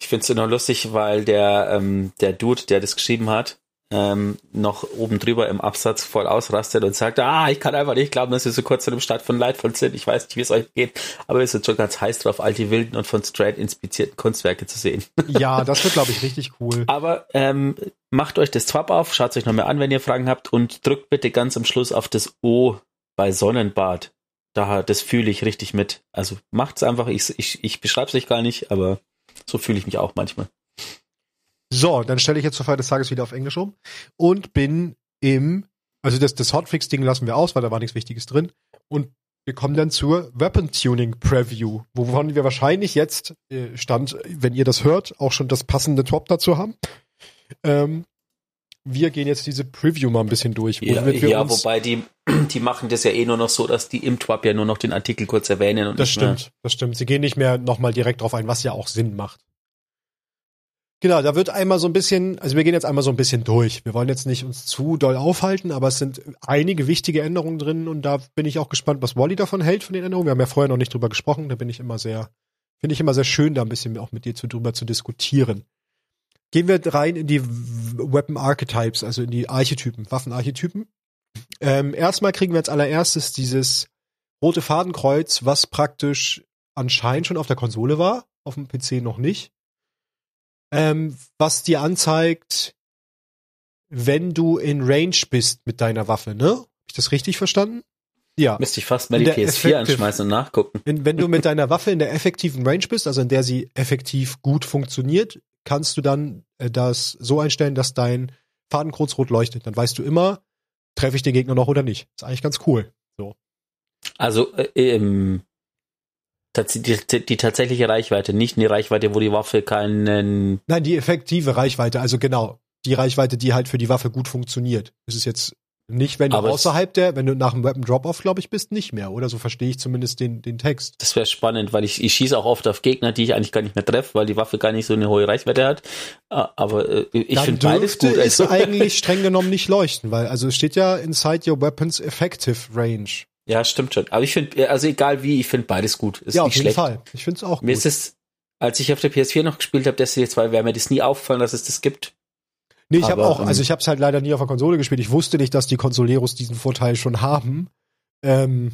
Ich finde es nur lustig, weil der, ähm, der Dude, der das geschrieben hat, ähm, noch oben drüber im Absatz voll ausrastet und sagt, ah, ich kann einfach nicht glauben, dass wir so kurz vor dem Start von Lightfall sind. Ich weiß nicht, wie es euch geht, aber wir sind schon ganz heiß drauf, all die wilden und von Strand inspizierten Kunstwerke zu sehen. Ja, das wird, glaube ich, richtig cool. Aber ähm, macht euch das Twap auf, schaut euch nochmal an, wenn ihr Fragen habt und drückt bitte ganz am Schluss auf das O bei Sonnenbad. Da, das fühle ich richtig mit. Also macht's einfach, ich, ich, ich beschreibe es euch gar nicht, aber so fühle ich mich auch manchmal. So, dann stelle ich jetzt zur Feier des Tages wieder auf Englisch um und bin im, also das, das Hotfix-Ding lassen wir aus, weil da war nichts Wichtiges drin. Und wir kommen dann zur Weapon Tuning Preview, wovon wir wahrscheinlich jetzt, äh, Stand, wenn ihr das hört, auch schon das passende Top dazu haben. Ähm, wir gehen jetzt diese Preview mal ein bisschen durch. Ja, ja wobei die, die machen das ja eh nur noch so, dass die im Twap ja nur noch den Artikel kurz erwähnen und Das stimmt, das stimmt. Sie gehen nicht mehr nochmal direkt drauf ein, was ja auch Sinn macht. Genau, da wird einmal so ein bisschen, also wir gehen jetzt einmal so ein bisschen durch. Wir wollen jetzt nicht uns zu doll aufhalten, aber es sind einige wichtige Änderungen drin und da bin ich auch gespannt, was Wally davon hält von den Änderungen. Wir haben ja vorher noch nicht drüber gesprochen, da bin ich immer sehr, finde ich immer sehr schön, da ein bisschen auch mit dir zu, drüber zu diskutieren. Gehen wir rein in die Weapon Archetypes, also in die Archetypen, Waffenarchetypen. Ähm, erstmal kriegen wir als allererstes dieses rote Fadenkreuz, was praktisch anscheinend schon auf der Konsole war, auf dem PC noch nicht. Ähm, was dir anzeigt, wenn du in Range bist mit deiner Waffe, ne? Hab ich das richtig verstanden? Ja. Müsste ich fast mal In die der PS4 Effective- anschmeißen und nachgucken. Wenn, wenn du mit deiner Waffe in der effektiven Range bist, also in der sie effektiv gut funktioniert, kannst du dann äh, das so einstellen, dass dein Fadenkreuz rot leuchtet. Dann weißt du immer, treffe ich den Gegner noch oder nicht. Ist eigentlich ganz cool. Also äh, ähm, die, die, die tatsächliche Reichweite, nicht eine Reichweite, wo die Waffe keinen Nein, die effektive Reichweite, also genau, die Reichweite, die halt für die Waffe gut funktioniert. Es ist jetzt Nicht, wenn du Aber außerhalb der, wenn du nach dem Weapon Drop-Off, glaube ich, bist, nicht mehr, oder? So verstehe ich zumindest den, den Text. Das wäre spannend, weil ich, ich schieße auch oft auf Gegner, die ich eigentlich gar nicht mehr treffe, weil die Waffe gar nicht so eine hohe Reichweite hat. Aber äh, ich finde beides gut. Also, eigentlich streng genommen nicht leuchten, weil, also es steht ja inside your weapons effective range. Ja, stimmt schon. Aber ich finde, also egal wie, ich finde beides gut. Ist ja, auf jeden schlecht. Fall. Ich finde es auch Mir gut. ist es, als ich auf der PS4 noch gespielt habe, Destiny 2, wäre mir das nie aufgefallen, dass es das gibt. Nee, ich habe auch, ähm, also ich habe es halt leider nie auf der Konsole gespielt. Ich wusste nicht, dass die Consoleros diesen Vorteil schon haben. Ähm,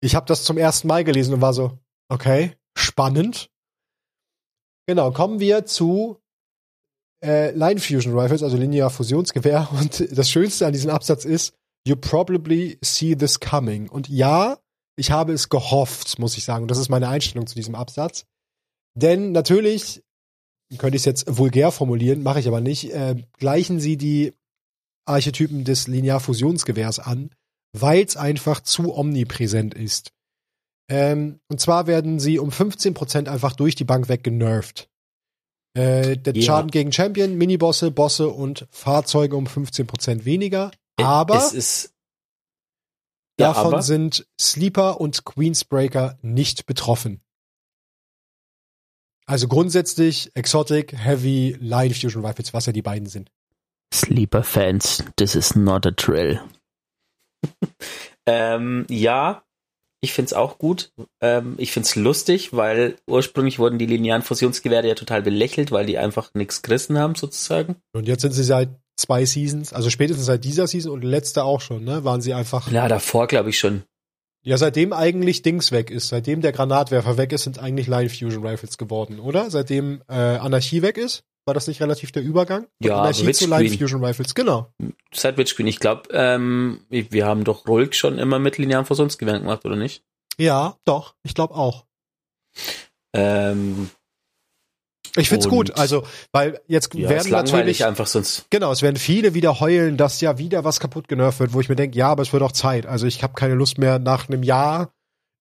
ich habe das zum ersten Mal gelesen und war so, okay, spannend. Genau, kommen wir zu äh, Line Fusion Rifles, also Linear Fusionsgewehr. Und das Schönste an diesem Absatz ist, you probably see this coming. Und ja, ich habe es gehofft, muss ich sagen. Und das ist meine Einstellung zu diesem Absatz. Denn natürlich könnte ich es jetzt vulgär formulieren, mache ich aber nicht, äh, gleichen sie die Archetypen des Linearfusionsgewehrs an, weil es einfach zu omnipräsent ist. Ähm, und zwar werden sie um 15% einfach durch die Bank weg genervt. Äh, der Ja. Schaden gegen Champion, Minibosse, Bosse und Fahrzeuge um 15% weniger. Äh, Aber es ist, ja, davon aber, sind Sleeper und Queensbreaker nicht betroffen. Also grundsätzlich Exotic, Heavy, Line Fusion Rifles, was ja die beiden sind. Sleeper Fans, this is not a drill. ähm, ja, ich find's auch gut. Ähm, ich find's lustig, weil ursprünglich wurden die linearen Fusionsgewehre ja total belächelt, weil die einfach nichts gerissen haben, sozusagen. Und jetzt sind sie seit zwei Seasons, also spätestens seit dieser Season und letzte auch schon, ne, waren sie einfach. Ja, davor glaube ich schon. Ja, seitdem eigentlich Dings weg ist, seitdem der Granatwerfer weg ist, sind eigentlich Line Fusion Rifles geworden, oder? Seitdem äh, Anarchie weg ist, war das nicht relativ der Übergang? Von Ja, Anarchie aber zu Line. Fusion Rifles, genau. Seit Witchqueen, ich glaube, ähm, wir haben doch ruhig schon immer mit linearen Fusionsgewehren gemacht, oder nicht? Ja, doch, ich glaube auch. Ähm, Ich find's Und- gut, also, weil jetzt ja, werden natürlich, einfach sonst. genau, es werden viele wieder heulen, dass ja wieder was kaputt genervt wird, wo ich mir denke, ja, aber es wird auch Zeit. Also ich habe keine Lust mehr nach einem Jahr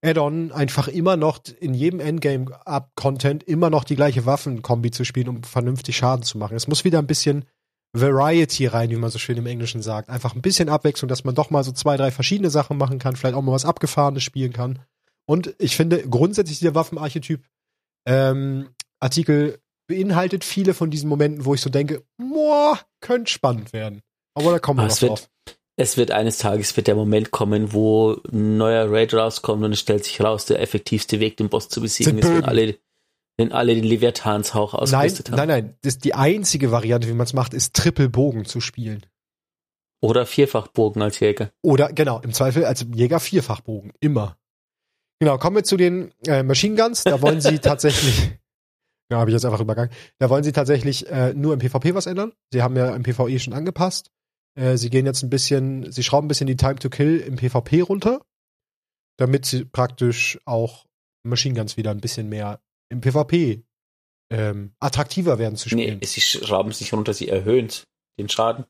Add-on einfach immer noch in jedem Endgame-Content immer noch die gleiche Waffenkombi zu spielen, um vernünftig Schaden zu machen. Es muss wieder ein bisschen Variety rein, wie man so schön im Englischen sagt. Einfach ein bisschen Abwechslung, dass man doch mal so zwei, drei verschiedene Sachen machen kann, vielleicht auch mal was Abgefahrenes spielen kann. Und ich finde grundsätzlich dieser Waffenarchetyp ähm, Artikel beinhaltet viele von diesen Momenten, wo ich so denke, boah, könnte spannend werden. Aber da kommen wir Ah, noch drauf. Es wird eines Tages wird der Moment kommen, wo ein neuer Raid rauskommt und es stellt sich raus, der effektivste Weg, den Boss zu besiegen, ist, wenn alle, wenn alle den Leviathanshauch Nein, ausgerüstet haben. nein, nein. Das ist die einzige Variante, wie man es macht, ist Triple-Bogen zu spielen. Oder Vierfachbogen als Jäger. Oder, genau, im Zweifel als Jäger Vierfachbogen. Immer. Genau, kommen wir zu den äh, Machine Guns. Da wollen sie tatsächlich, ja, habe ich jetzt einfach übergangen. Da wollen sie tatsächlich äh, nur im PvP was ändern. Sie haben ja im PvE schon angepasst. Äh, sie gehen jetzt ein bisschen, sie schrauben ein bisschen die Time to Kill im PvP runter, damit sie praktisch auch Machine Guns wieder ein bisschen mehr im PvP ähm, attraktiver werden zu Nee, spielen. sie schrauben sich runter, sie erhöhen den Schaden.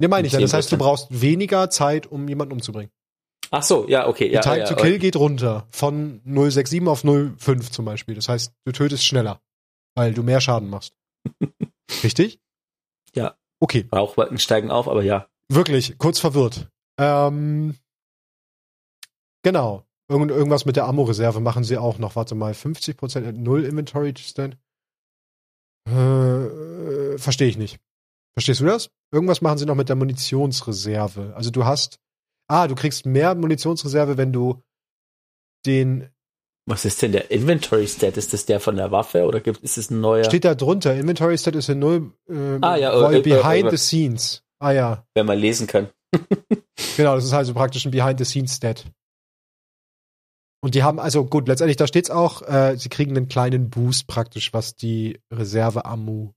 Ne, meine ich ja. Das 10%. heißt, du brauchst weniger Zeit, um jemanden umzubringen. Ach so, ja, okay. Die Ja, Time ja, to Kill geht runter von 067 auf 05 zum Beispiel. Das heißt, du tötest schneller, weil du mehr Schaden machst. Richtig? Ja. Okay, Rauchwolken steigen auf, aber ja. wirklich, kurz verwirrt. Ähm, genau. Irgend, irgendwas mit der Ammo-Reserve machen sie auch noch. Warte mal, 50% at Null Inventory Stand. Äh, verstehe ich nicht. Verstehst du das? Irgendwas machen sie noch mit der Munitionsreserve. Also du hast, ah, du kriegst mehr Munitionsreserve, wenn du den Was ist denn der Inventory Stat? Ist das der von der Waffe oder gibt, ist es ein neuer? Steht da drunter, Inventory Stat ist in null, äh, Ah, ja, weil äh, äh, behind äh, the scenes. Ah ja, wenn man lesen kann. genau, das ist also praktisch ein behind the scenes Stat. Und die haben, also gut, letztendlich, da steht's auch, äh, sie kriegen einen kleinen Boost praktisch, was die Reserve-Ammu,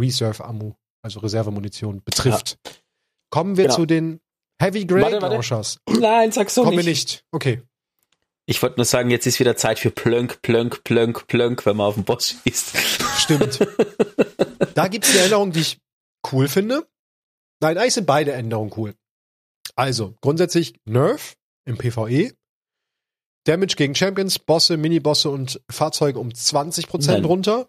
Reserve-Ammu, also Reservemunition betrifft. Kommen wir Genau. zu den Heavy Grade. Launchers. Nein, sag's so Kommen nicht. nicht. Okay. Ich wollte nur sagen, jetzt ist wieder Zeit für Plönk, Plönk, Plönk, Plönk, wenn man auf den Boss schießt. Stimmt. da gibt's eine Änderung, die ich cool finde. Nein, eigentlich sind beide Änderungen cool. Also, grundsätzlich Nerf im PvE. Damage gegen Champions, Bosse, Minibosse und Fahrzeuge um 20% Nein. runter.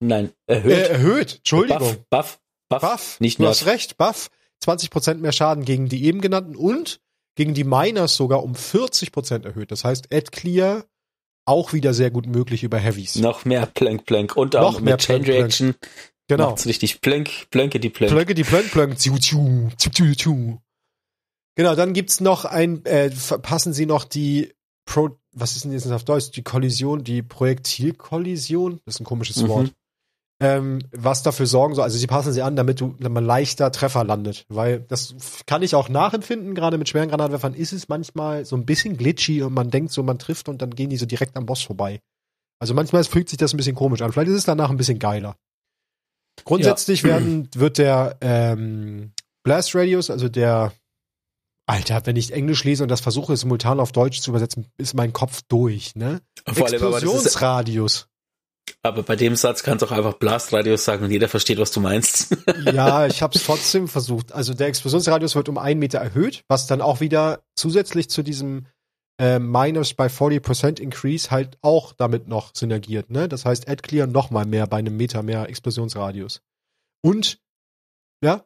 Nein, Äh, erhöht. erhöht, Entschuldigung. Buff, Buff, Buff, Buff, nicht du Nerf. hast recht, Buff. 20% mehr Schaden gegen die eben genannten und gegen die Miners sogar um 40% erhöht. Das heißt, Ad Clear auch wieder sehr gut möglich über Heavies. Noch mehr Plank Plank und auch Noch mehr mit Change Plank, Reaction. Genau. Macht's richtig Plank, Planke die Plank. Plönke die Plönk Plönk. Ziu, ziu, ziu, ziu, ziu. Genau, dann gibt's noch ein, äh, passen Sie noch die Pro, was ist denn jetzt auf Deutsch? Die Kollision, die Projektilkollision? Das ist ein komisches Mhm. Ähm, was dafür sorgen soll, also sie passen sie an, damit du man leichter Treffer landet, weil das kann ich auch nachempfinden, gerade mit schweren Granatwerfern ist es manchmal so ein bisschen glitchy und man denkt so, man trifft und dann gehen die so direkt am Boss vorbei. Also manchmal fühlt sich das ein bisschen komisch an, vielleicht ist es danach ein bisschen geiler. Grundsätzlich werden, wird der ähm, Blast Radius, also der Alter, wenn ich Englisch lese und das versuche simultan auf Deutsch zu übersetzen, ist mein Kopf durch, ne? Vor Explosionsradius. Aber bei dem Satz kannst du auch einfach Blastradius sagen und jeder versteht, was du meinst. Ja, ich habe es trotzdem versucht. Also der Explosionsradius wird um einen Meter erhöht, was dann auch wieder zusätzlich zu diesem äh, Minus by 40% Increase halt auch damit noch synergiert. Ne? Das heißt, Add Clear noch mal mehr bei einem Meter mehr Explosionsradius. Und, ja,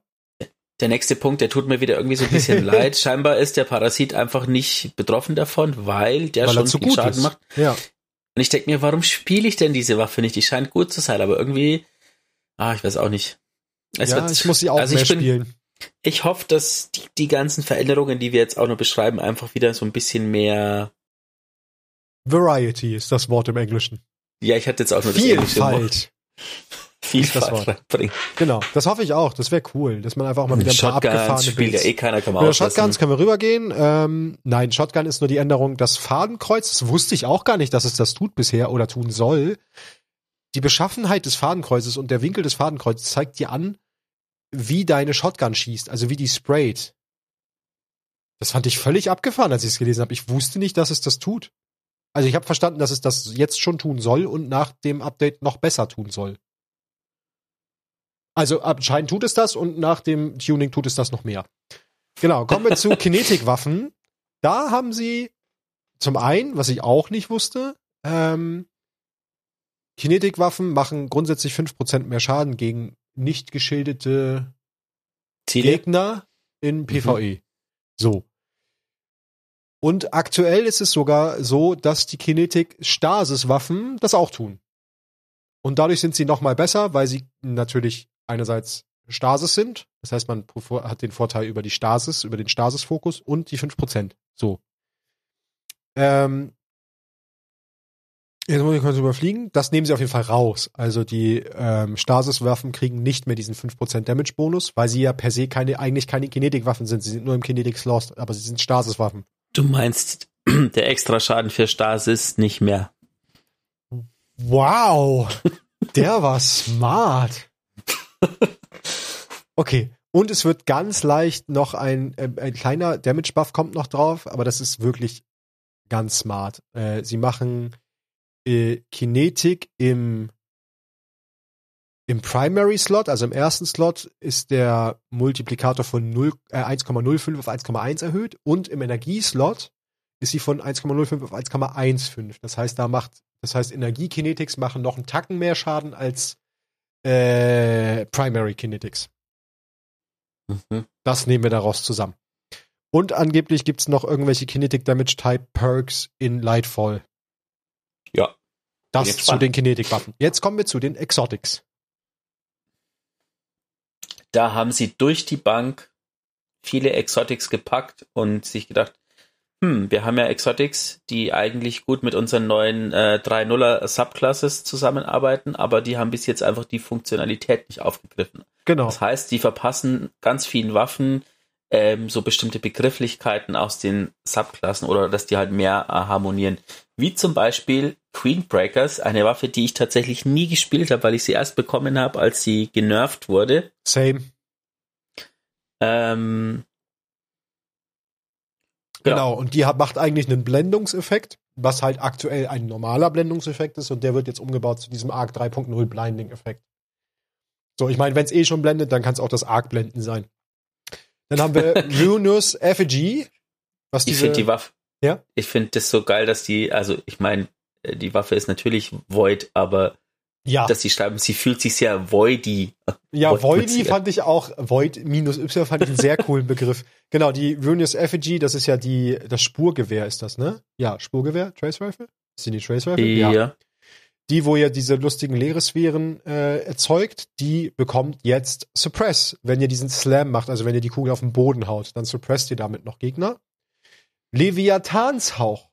Der nächste Punkt, der tut mir wieder irgendwie so ein bisschen leid. Scheinbar ist der Parasit einfach nicht betroffen davon, weil der weil schon zu viel gut Schaden ist. macht. Ja. Und ich denke mir, warum spiele ich denn diese Waffe nicht? Die scheint gut zu sein, aber irgendwie, ah, ich weiß auch nicht. Es ja, wird- ich muss sie auch also mehr bin, spielen. Ich hoffe, dass die, die ganzen Veränderungen, die wir jetzt auch noch beschreiben, einfach wieder so ein bisschen mehr. Variety ist das Wort im Englischen. Ja, ich hatte jetzt auch nur das englische Wort. Vielfalt. reinbringen. Genau, das hoffe ich auch. Das wäre cool, dass man einfach auch mal wieder ein paar Shotguns abgefahrene spielt ja Builds eh keiner, kann man auslassen. Shotguns können wir rübergehen. Ähm, nein, Shotgun ist nur die Änderung, das Fadenkreuz, das wusste ich auch gar nicht, dass es das tut bisher oder tun soll. Die Beschaffenheit des Fadenkreuzes und der Winkel des Fadenkreuzes zeigt dir an, wie deine Shotgun schießt, also wie die sprayt. Das fand ich völlig abgefahren, als ich es gelesen habe. Ich wusste nicht, dass es das tut. Also ich habe verstanden, dass es das jetzt schon tun soll und nach dem Update noch besser tun soll. Also anscheinend tut es das und nach dem Tuning tut es das noch mehr. Genau, kommen wir zu Kinetikwaffen. Da haben sie zum einen, was ich auch nicht wusste, ähm, Kinetikwaffen machen grundsätzlich 5% mehr Schaden gegen nicht geschildete Ziele? Gegner in PvE. So. Und aktuell ist es sogar so, dass die Kinetik-Stasis-Waffen das auch tun. Und dadurch sind sie noch mal besser, weil sie natürlich einerseits Stasis sind. Das heißt, man hat den Vorteil über die Stasis, über den Stasis-Fokus und die 5%. So. Ähm, Jetzt muss ich kurz überfliegen. Das nehmen sie auf jeden Fall raus. Also die ähm, Stasis-Waffen kriegen nicht mehr diesen 5% Damage-Bonus, weil sie ja per se keine, eigentlich keine Kinetik-Waffen sind. Sie sind nur im Kinetic-Slot, aber sie sind Stasis-Waffen. Du meinst der extra Schaden für Stasis nicht mehr. Wow! Der war smart. Okay. Und es wird ganz leicht noch ein, äh, ein kleiner Damage-Buff kommt noch drauf, aber das ist wirklich ganz smart. Äh, sie machen äh, Kinetik im im Primary Slot, also im ersten Slot, ist der Multiplikator von 0, äh, 1,05 auf 1,1 erhöht und im Energieslot ist sie von 1,05 auf 1,15. Das heißt, da macht, das heißt, Energiekinetics machen noch einen Tacken mehr Schaden als äh, Primary Kinetics. Mhm. Das nehmen wir daraus zusammen. Und angeblich gibt's noch irgendwelche Kinetic Damage Type Perks in Lightfall. Ja. Das zu den Kinetic-Waffen. Jetzt kommen wir zu den Exotics. Da haben sie durch die Bank viele Exotics gepackt und sich gedacht, hm, wir haben ja Exotics, die eigentlich gut mit unseren neuen äh, 3.0er Subclasses zusammenarbeiten, aber die haben bis jetzt einfach die Funktionalität nicht aufgegriffen. Genau. Das heißt, die verpassen ganz vielen Waffen ähm, so bestimmte Begrifflichkeiten aus den Subklassen oder dass die halt mehr äh, harmonieren. Wie zum Beispiel Queen Breakers, eine Waffe, die ich tatsächlich nie gespielt habe, weil ich sie erst bekommen habe, als sie genervt wurde. Same. Ähm, Genau. Und die hat, macht eigentlich einen Blendungseffekt, was halt aktuell ein normaler Blendungseffekt ist und der wird jetzt umgebaut zu diesem Arc 3.0 Blinding-Effekt. So, ich meine, wenn es eh schon blendet, dann kann es auch das Arc blenden sein. Dann haben wir Runus Effigy. Was ich finde die Waffe, Ja? ich finde das so geil, dass die, also ich meine, äh, die Waffe ist natürlich Void, aber Ja. dass sie schreiben, sie fühlt sich sehr voidy. Ja, Void Voidy fand ich auch, Void minus Y fand ich einen sehr coolen Begriff. Genau, die Ruinous Effigy, das ist ja die, das Spurgewehr ist das, ne? Ja, Spurgewehr, Trace Rifle? Sind die Trace Rifle? Ja. Die, wo ihr diese lustigen Leeresphären äh, erzeugt, die bekommt jetzt Suppress, wenn ihr diesen Slam macht, also wenn ihr die Kugel auf den Boden haut, dann suppresst ihr damit noch Gegner. Leviathanshauch.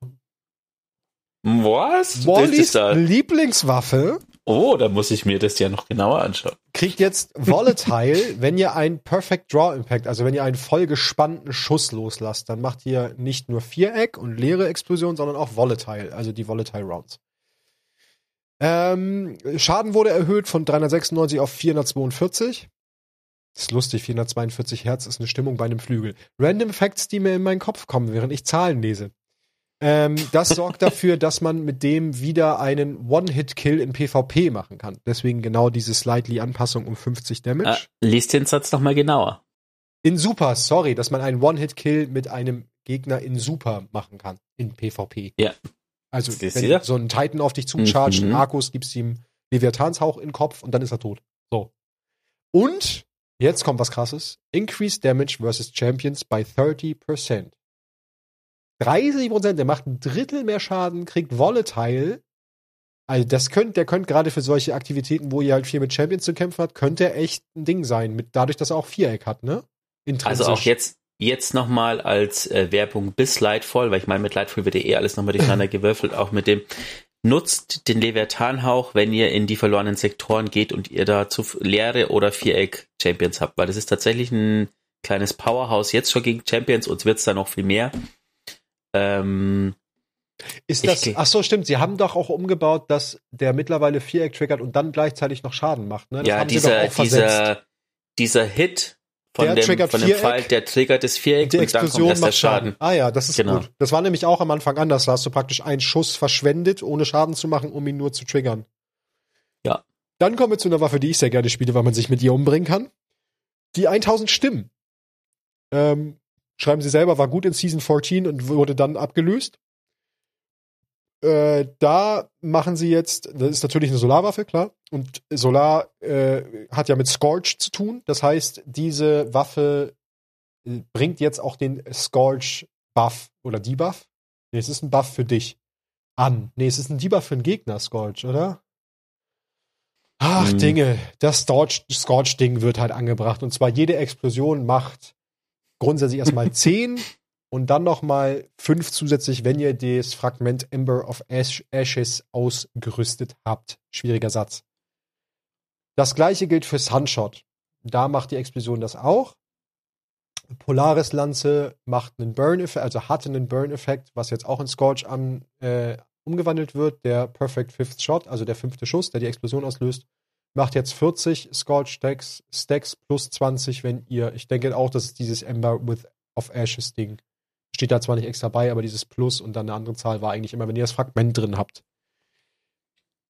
Was? Das Wallys ist da, Lieblingswaffe oh, da muss ich mir das ja noch genauer anschauen. kriegt jetzt Volatile, wenn ihr einen Perfect Draw Impact, also wenn ihr einen voll gespannten Schuss loslasst, dann macht ihr nicht nur Viereck und leere Explosion, sondern auch Volatile, also die Volatile Rounds. Ähm, Schaden wurde erhöht von 396 auf 442. ist lustig, 442 Hertz ist eine Stimmung bei einem Flügel. Random Facts, die mir in meinen Kopf kommen, während ich Zahlen lese. Ähm, das sorgt dafür, dass man mit dem wieder einen One-Hit-Kill in PvP machen kann. Deswegen genau diese Slightly-Anpassung um 50 Damage. Ah, lies den Satz nochmal genauer. In Super, sorry, dass man einen One-Hit-Kill mit einem Gegner in Super machen kann. In PvP. Ja. Also, Siehst wenn du? so ein Titan auf dich zuchargt, Mhm. Arkus gibst ihm Leviathanshauch in den Kopf und dann ist er tot. So. Und, jetzt kommt was krasses. Increase Damage versus Champions by 30%. 30%, der macht ein Drittel mehr Schaden, kriegt Volatile. Also das könnte, der könnte gerade für solche Aktivitäten, wo ihr halt viel mit Champions zu kämpfen habt, könnte er echt ein Ding sein, mit, dadurch, dass er auch Viereck hat, ne? Also auch jetzt, jetzt nochmal als äh, Werbung bis Lightfall, weil ich meine, mit Lightfall wird ja eh alles nochmal durcheinander gewürfelt, auch mit dem nutzt den Leviathanhauch, wenn ihr in die verlorenen Sektoren geht und ihr da zu leere oder Viereck Champions habt, weil das ist tatsächlich ein kleines Powerhouse jetzt schon gegen Champions und wird's da noch viel mehr. Ähm, Ist Ich das, geh- ach so, stimmt, sie haben doch auch umgebaut, dass der mittlerweile Viereck triggert und dann gleichzeitig noch Schaden macht, ne? Das ja, haben sie dieser, doch auch versetzt. dieser, dieser Hit von Der dem, von dem. Fall, der triggert das Viereck die und dann kommt Explosion macht Schaden. Schaden. Ah ja, das ist Genau. gut. Das war nämlich auch am Anfang anders. Da hast du praktisch einen Schuss verschwendet, ohne Schaden zu machen, um ihn nur zu triggern. Ja. Dann kommen wir zu einer Waffe, die ich sehr gerne spiele, weil man sich mit ihr umbringen kann. Die 1000 Stimmen. Ähm, schreiben sie selber, war gut in Season 14 und wurde dann abgelöst. Äh, da machen sie jetzt, das ist natürlich eine Solarwaffe, klar. Und Solar äh, hat ja mit Scorch zu tun. Das heißt, diese Waffe äh, bringt jetzt auch den Scorch-Buff oder Debuff. Nee, es ist ein Buff für dich an. Nee, es ist ein Debuff für einen Gegner, Scorch, oder? Ach, Hm. Dinge. Das Scorch- Scorch-Ding wird halt angebracht. Und zwar jede Explosion macht grundsätzlich erstmal 10 und dann nochmal 5 zusätzlich, wenn ihr das Fragment Ember of Ash Ashes ausgerüstet habt. Schwieriger Satz. Das gleiche gilt für Sunshot. Da macht die Explosion das auch. Polaris Lanze macht einen Burn-Effekt, also hatte einen Burn-Effekt, was jetzt auch in Scorch an, äh, umgewandelt wird. Der Perfect Fifth Shot, also der fünfte Schuss, der die Explosion auslöst, macht jetzt 40 Scorch Stacks, Stacks plus 20, wenn ihr, ich denke auch, das ist dieses Ember with of Ashes Ding. Steht da zwar nicht extra bei, aber dieses Plus und dann eine andere Zahl war eigentlich immer, wenn ihr das Fragment drin habt.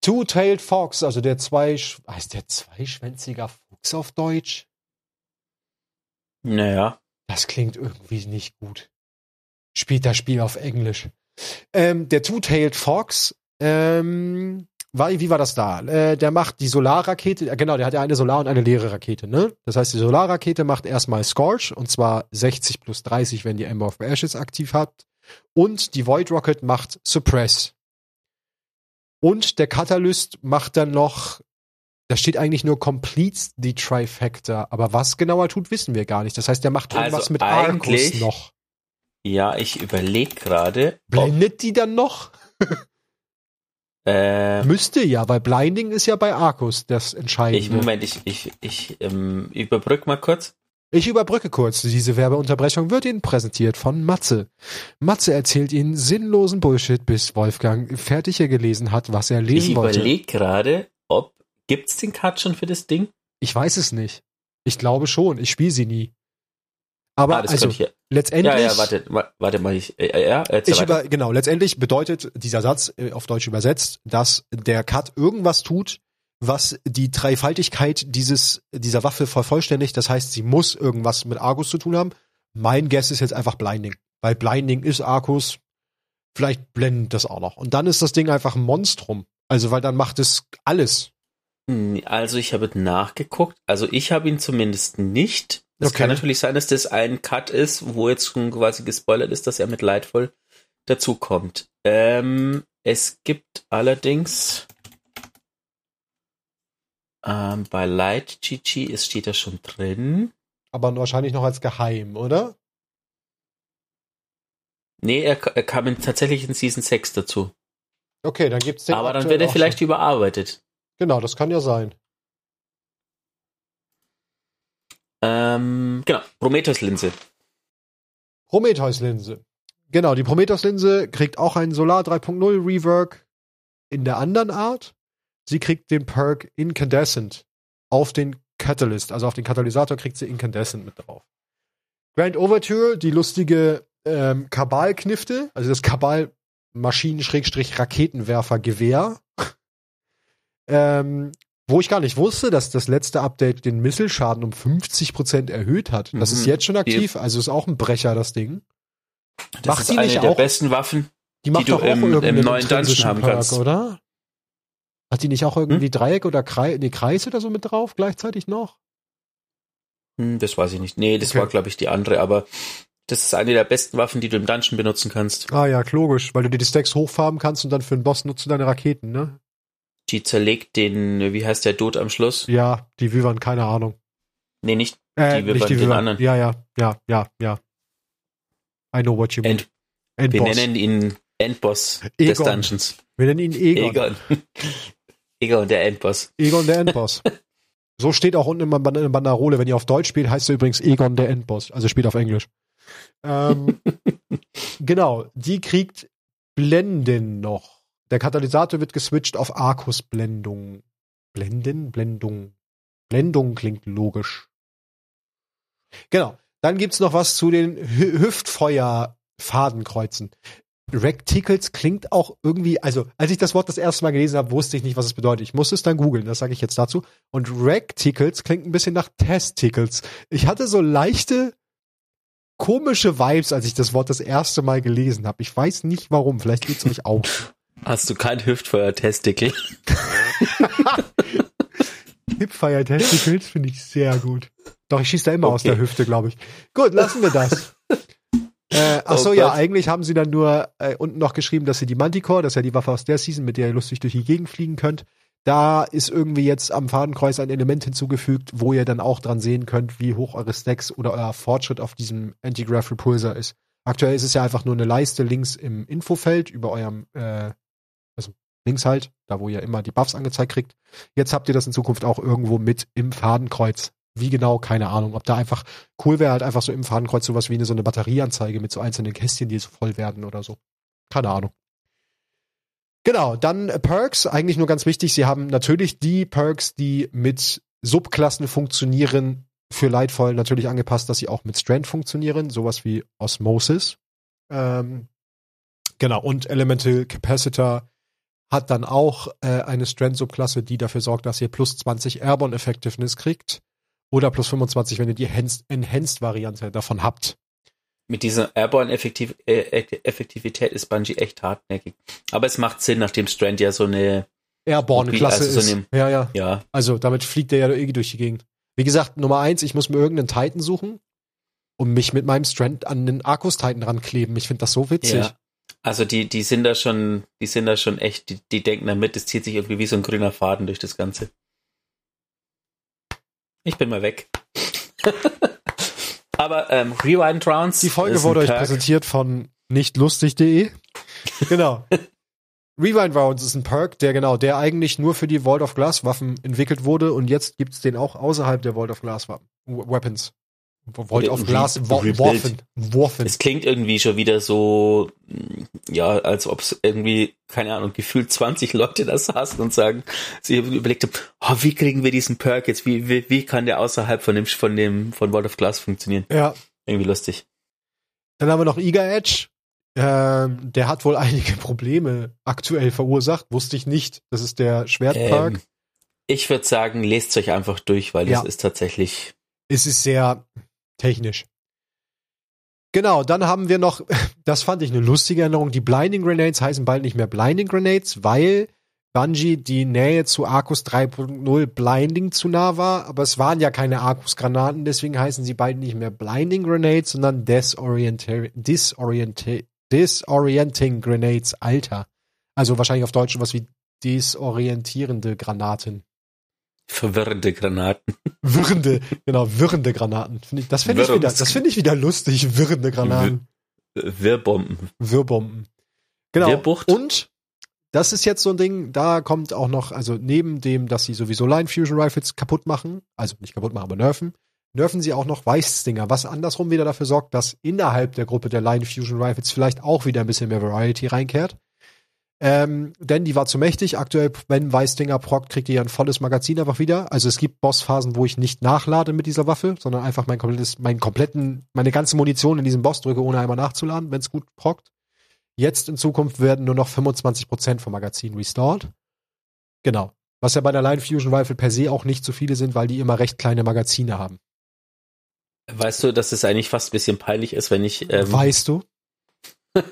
Two-Tailed Fox, also der zwei, heißt der zweischwänziger Fuchs auf Deutsch? Naja. Das klingt irgendwie nicht gut. Spielt das Spiel auf Englisch. Ähm, der Two-Tailed Fox, ähm, war, wie war das da? Äh, der macht die Solarrakete, genau, der hat ja eine Solar- und eine leere Rakete, ne? Das heißt, die Solarrakete macht erstmal Scorch, und zwar 60 plus 30, wenn die Ember of Ashes aktiv habt. Und die Void Rocket macht Suppress. Und der Catalyst macht dann noch, da steht eigentlich nur Completes the Trifecta, aber was genau er tut, wissen wir gar nicht. Das heißt, der macht irgendwas Also mit Arcus noch. Ja, ich überlege gerade. Blendet die dann noch? Äh, Müsste ja, weil Blinding ist ja bei Arcus das Entscheidende. ich, Moment, ich, ich, ich ähm, überbrück mal kurz. Ich überbrücke kurz. Diese Werbeunterbrechung wird Ihnen präsentiert von Matze. Matze erzählt Ihnen sinnlosen Bullshit, bis Wolfgang fertig hier gelesen hat, was er Ich lesen wollte. überlege gerade, ob gibt's den Cut schon für das Ding? Ich weiß es nicht. Ich glaube schon. Ich spiele sie nie. Aber ah, also letztendlich. Ja, ja, warte, wa- warte mal, ich, äh, äh, ja, Ich über, genau, letztendlich bedeutet dieser Satz äh, auf Deutsch übersetzt, dass der Cut irgendwas tut, was die Dreifaltigkeit dieses, dieser Waffe vervollständigt. Das heißt, sie muss irgendwas mit Argus zu tun haben. Mein Guess ist jetzt einfach Blinding. Weil Blinding ist Argus. Vielleicht blendet das auch noch. Und dann ist das Ding einfach ein Monstrum. Also, weil dann macht es alles. Hm, Also ich habe nachgeguckt. Also ich habe ihn zumindest nicht. Es Okay. kann natürlich sein, dass das ein Cut ist, wo jetzt schon quasi gespoilert ist, dass er mit Lightfall dazukommt. Ähm, es gibt allerdings ähm, bei Light GG ist steht da schon drin. Aber wahrscheinlich noch als geheim, oder? Nee, er, er kam in, tatsächlich in Season 6 dazu. Okay, dann gibt's den. Aber dann wird er vielleicht schon. überarbeitet. Genau, das kann ja sein. Ähm, genau, Prometheus-Linse. Prometheus-Linse. Genau, die Prometheus-Linse kriegt auch einen Solar 3.0 Rework in der anderen Art. Sie kriegt den Perk Incandescent auf den Catalyst, also auf den Katalysator kriegt sie Incandescent mit drauf. Grand Overture, die lustige ähm, Kabal-Knifte, also das Kabal-Maschinen-Raketenwerfer-Gewehr. ähm, wo ich gar nicht wusste, dass das letzte Update den Missile-Schaden um 50% erhöht hat. Das Mhm. ist jetzt schon aktiv, also ist auch ein Brecher, das Ding. Das Macht ist sie eine nicht der auch- besten Waffen. Die macht du doch auch im- im neuen Dungeon haben Perk, kannst. oder? Hat die nicht auch irgendwie Hm? Dreieck oder Kreis, nee, Kreis oder so mit drauf gleichzeitig noch? Hm, das weiß ich nicht. Nee, das Okay. war, glaube ich, die andere, aber das ist eine der besten Waffen, die du im Dungeon benutzen kannst. Ah ja, logisch, weil du dir die Stacks hochfarben kannst und dann für den Boss nutzt du deine Raketen, ne? Die zerlegt den, wie heißt der Dude am Schluss? Ja, die Wyvern, keine Ahnung. Nee, nicht. Äh, Die Wyvern, nicht die den Wyvern. anderen. Ja, ja, ja, ja, ja. I know what you mean. End, wir Endboss. nennen ihn Endboss des Egon. Dungeons. Wir nennen ihn Egon. Egon. Egon, der Endboss. Egon der Endboss. so steht auch unten in der Banderole. Wenn ihr auf Deutsch spielt, heißt er übrigens Egon der Endboss. Also spielt auf Englisch. Ähm, genau, die kriegt Blenden noch. Der Katalysator wird geswitcht auf Arcus-Blendung. Blenden? Blendung. Blendung klingt logisch. Genau. Dann gibt's noch was zu den Hü Hüftfeuer-Fadenkreuzen. Recticles klingt auch irgendwie, also als ich das Wort das erste Mal gelesen habe, wusste ich nicht, was es bedeutet. Ich musste es dann googeln, das sage ich jetzt dazu. Und Recticles klingt ein bisschen nach Testicles. Ich hatte so leichte komische Vibes, als ich das Wort das erste Mal gelesen habe. Ich weiß nicht warum, vielleicht geht's euch auch. Hast du kein Hüftfeuer-Testicle? Hipfire Testicles finde ich sehr gut. Doch, ich schieße da immer aus Okay. der Hüfte, glaube ich. Gut, lassen wir das. Äh, ach so, Oh ja, eigentlich haben sie dann nur äh, unten noch geschrieben, dass sie die Manticore, das ist ja die Waffe aus der Season, mit der ihr lustig durch die Gegend fliegen könnt. Da ist irgendwie jetzt am Fadenkreuz ein Element hinzugefügt, wo ihr dann auch dran sehen könnt, wie hoch eure Stacks oder euer Fortschritt auf diesem Anti-Grav Repulsor ist. Aktuell ist es ja einfach nur eine Leiste links im Infofeld über eurem, äh, links halt, da wo ihr immer die Buffs angezeigt kriegt. Jetzt habt ihr das in Zukunft auch irgendwo mit im Fadenkreuz. Wie genau, keine Ahnung. Ob da einfach cool wäre, halt einfach so im Fadenkreuz sowas wie eine so eine Batterieanzeige mit so einzelnen Kästchen, die so voll werden oder so. Keine Ahnung. Genau, dann Perks, eigentlich nur ganz wichtig, sie haben natürlich die Perks, die mit Subklassen funktionieren, für Lightfall natürlich angepasst, dass sie auch mit Strand funktionieren, sowas wie Osmosis. Ähm, genau, und Elemental Capacitor hat dann auch äh, eine Strand-Subklasse, die dafür sorgt, dass ihr plus 20 Airborne Effectiveness kriegt. Oder plus 25, wenn ihr die Enhanced- Enhanced-Variante davon habt. Mit dieser Airborne-Effektiv äh, Effektivität ist Bungie echt hartnäckig. Aber es macht Sinn, nachdem Strand ja so eine, Airborne-Klasse Also so ist. ja, ja. ja, Also damit fliegt der ja irgendwie durch die Gegend. Wie gesagt, Nummer eins, ich muss mir irgendeinen Titan suchen und mich mit meinem Strand an den Arcus-Titan rankleben. Ich finde das so witzig. ja. Also die, die sind da schon, die sind da schon echt, die, die denken damit, es zieht sich irgendwie wie so ein grüner Faden durch das Ganze. Ich bin mal weg. Aber ähm, Rewind Rounds. Die Folge wurde euch Perk. präsentiert von nichtlustig.de. Genau. Rewind Rounds ist ein Perk, der genau, der eigentlich nur für die Vault of Glass Waffen entwickelt wurde und jetzt gibt's den auch außerhalb der Vault of Glass Weapons. Vault Re- of Glass re- Wo- rebuild. Worfen. Worfen. Es klingt irgendwie schon wieder so, mh, ja, als ob es irgendwie, keine Ahnung, gefühlt 20 Leute da saßen und sagen, sie haben überlegt haben, oh, wie kriegen wir diesen Perk jetzt? Wie, wie, wie kann der außerhalb von dem, von dem, von World of Glass funktionieren? Ja. Irgendwie lustig. Dann haben wir noch Eager Edge. Ähm, der hat wohl einige Probleme aktuell verursacht. Wusste ich nicht. Das ist der Schwertpark. Ähm, ich würde sagen, lest euch einfach durch, weil Ja. es ist tatsächlich, es ist sehr technisch. Genau, dann haben wir noch, das fand ich eine lustige Erinnerung, die Blinding Grenades heißen bald nicht mehr Blinding Grenades, weil Bungie die Nähe zu Arcus 3.0 Blinding zu nah war, aber es waren ja keine Arcus-Granaten, deswegen heißen sie beide nicht mehr Blinding Grenades, sondern Disorienting, Disorienting Grenades, Alter. Also wahrscheinlich auf Deutsch was wie desorientierende Granaten. Verwirrende Granaten. Wirrende, genau, wirrende Granaten. Find ich, das finde ich wieder, das finde ich wieder lustig, wirrende Granaten. Wirrbomben. Wirrbomben. Genau. Wirbucht. Und das ist jetzt so ein Ding, da kommt auch noch, also neben dem, dass sie sowieso Line Fusion Rifles kaputt machen, also nicht kaputt machen, aber nerven, nerven sie auch noch Weißstinger, was andersrum wieder dafür sorgt, dass innerhalb der Gruppe der Line Fusion Rifles vielleicht auch wieder ein bisschen mehr Variety reinkehrt. Ähm, denn die war zu mächtig. Aktuell, wenn Weißdinger prockt, kriegt ihr ein volles Magazin einfach wieder. Also es gibt Bossphasen, wo ich nicht nachlade mit dieser Waffe, sondern einfach mein komplettes, meinen kompletten, meine ganze Munition in diesen Boss drücke, ohne einmal nachzuladen, wenn es gut prockt. Jetzt in Zukunft werden nur noch 25% vom Magazin restored. Genau. Was ja bei der Line Fusion Rifle per se auch nicht so viele sind, weil die immer recht kleine Magazine haben. Weißt du, dass es eigentlich fast ein bisschen peinlich ist, wenn ich. Ähm, weißt du?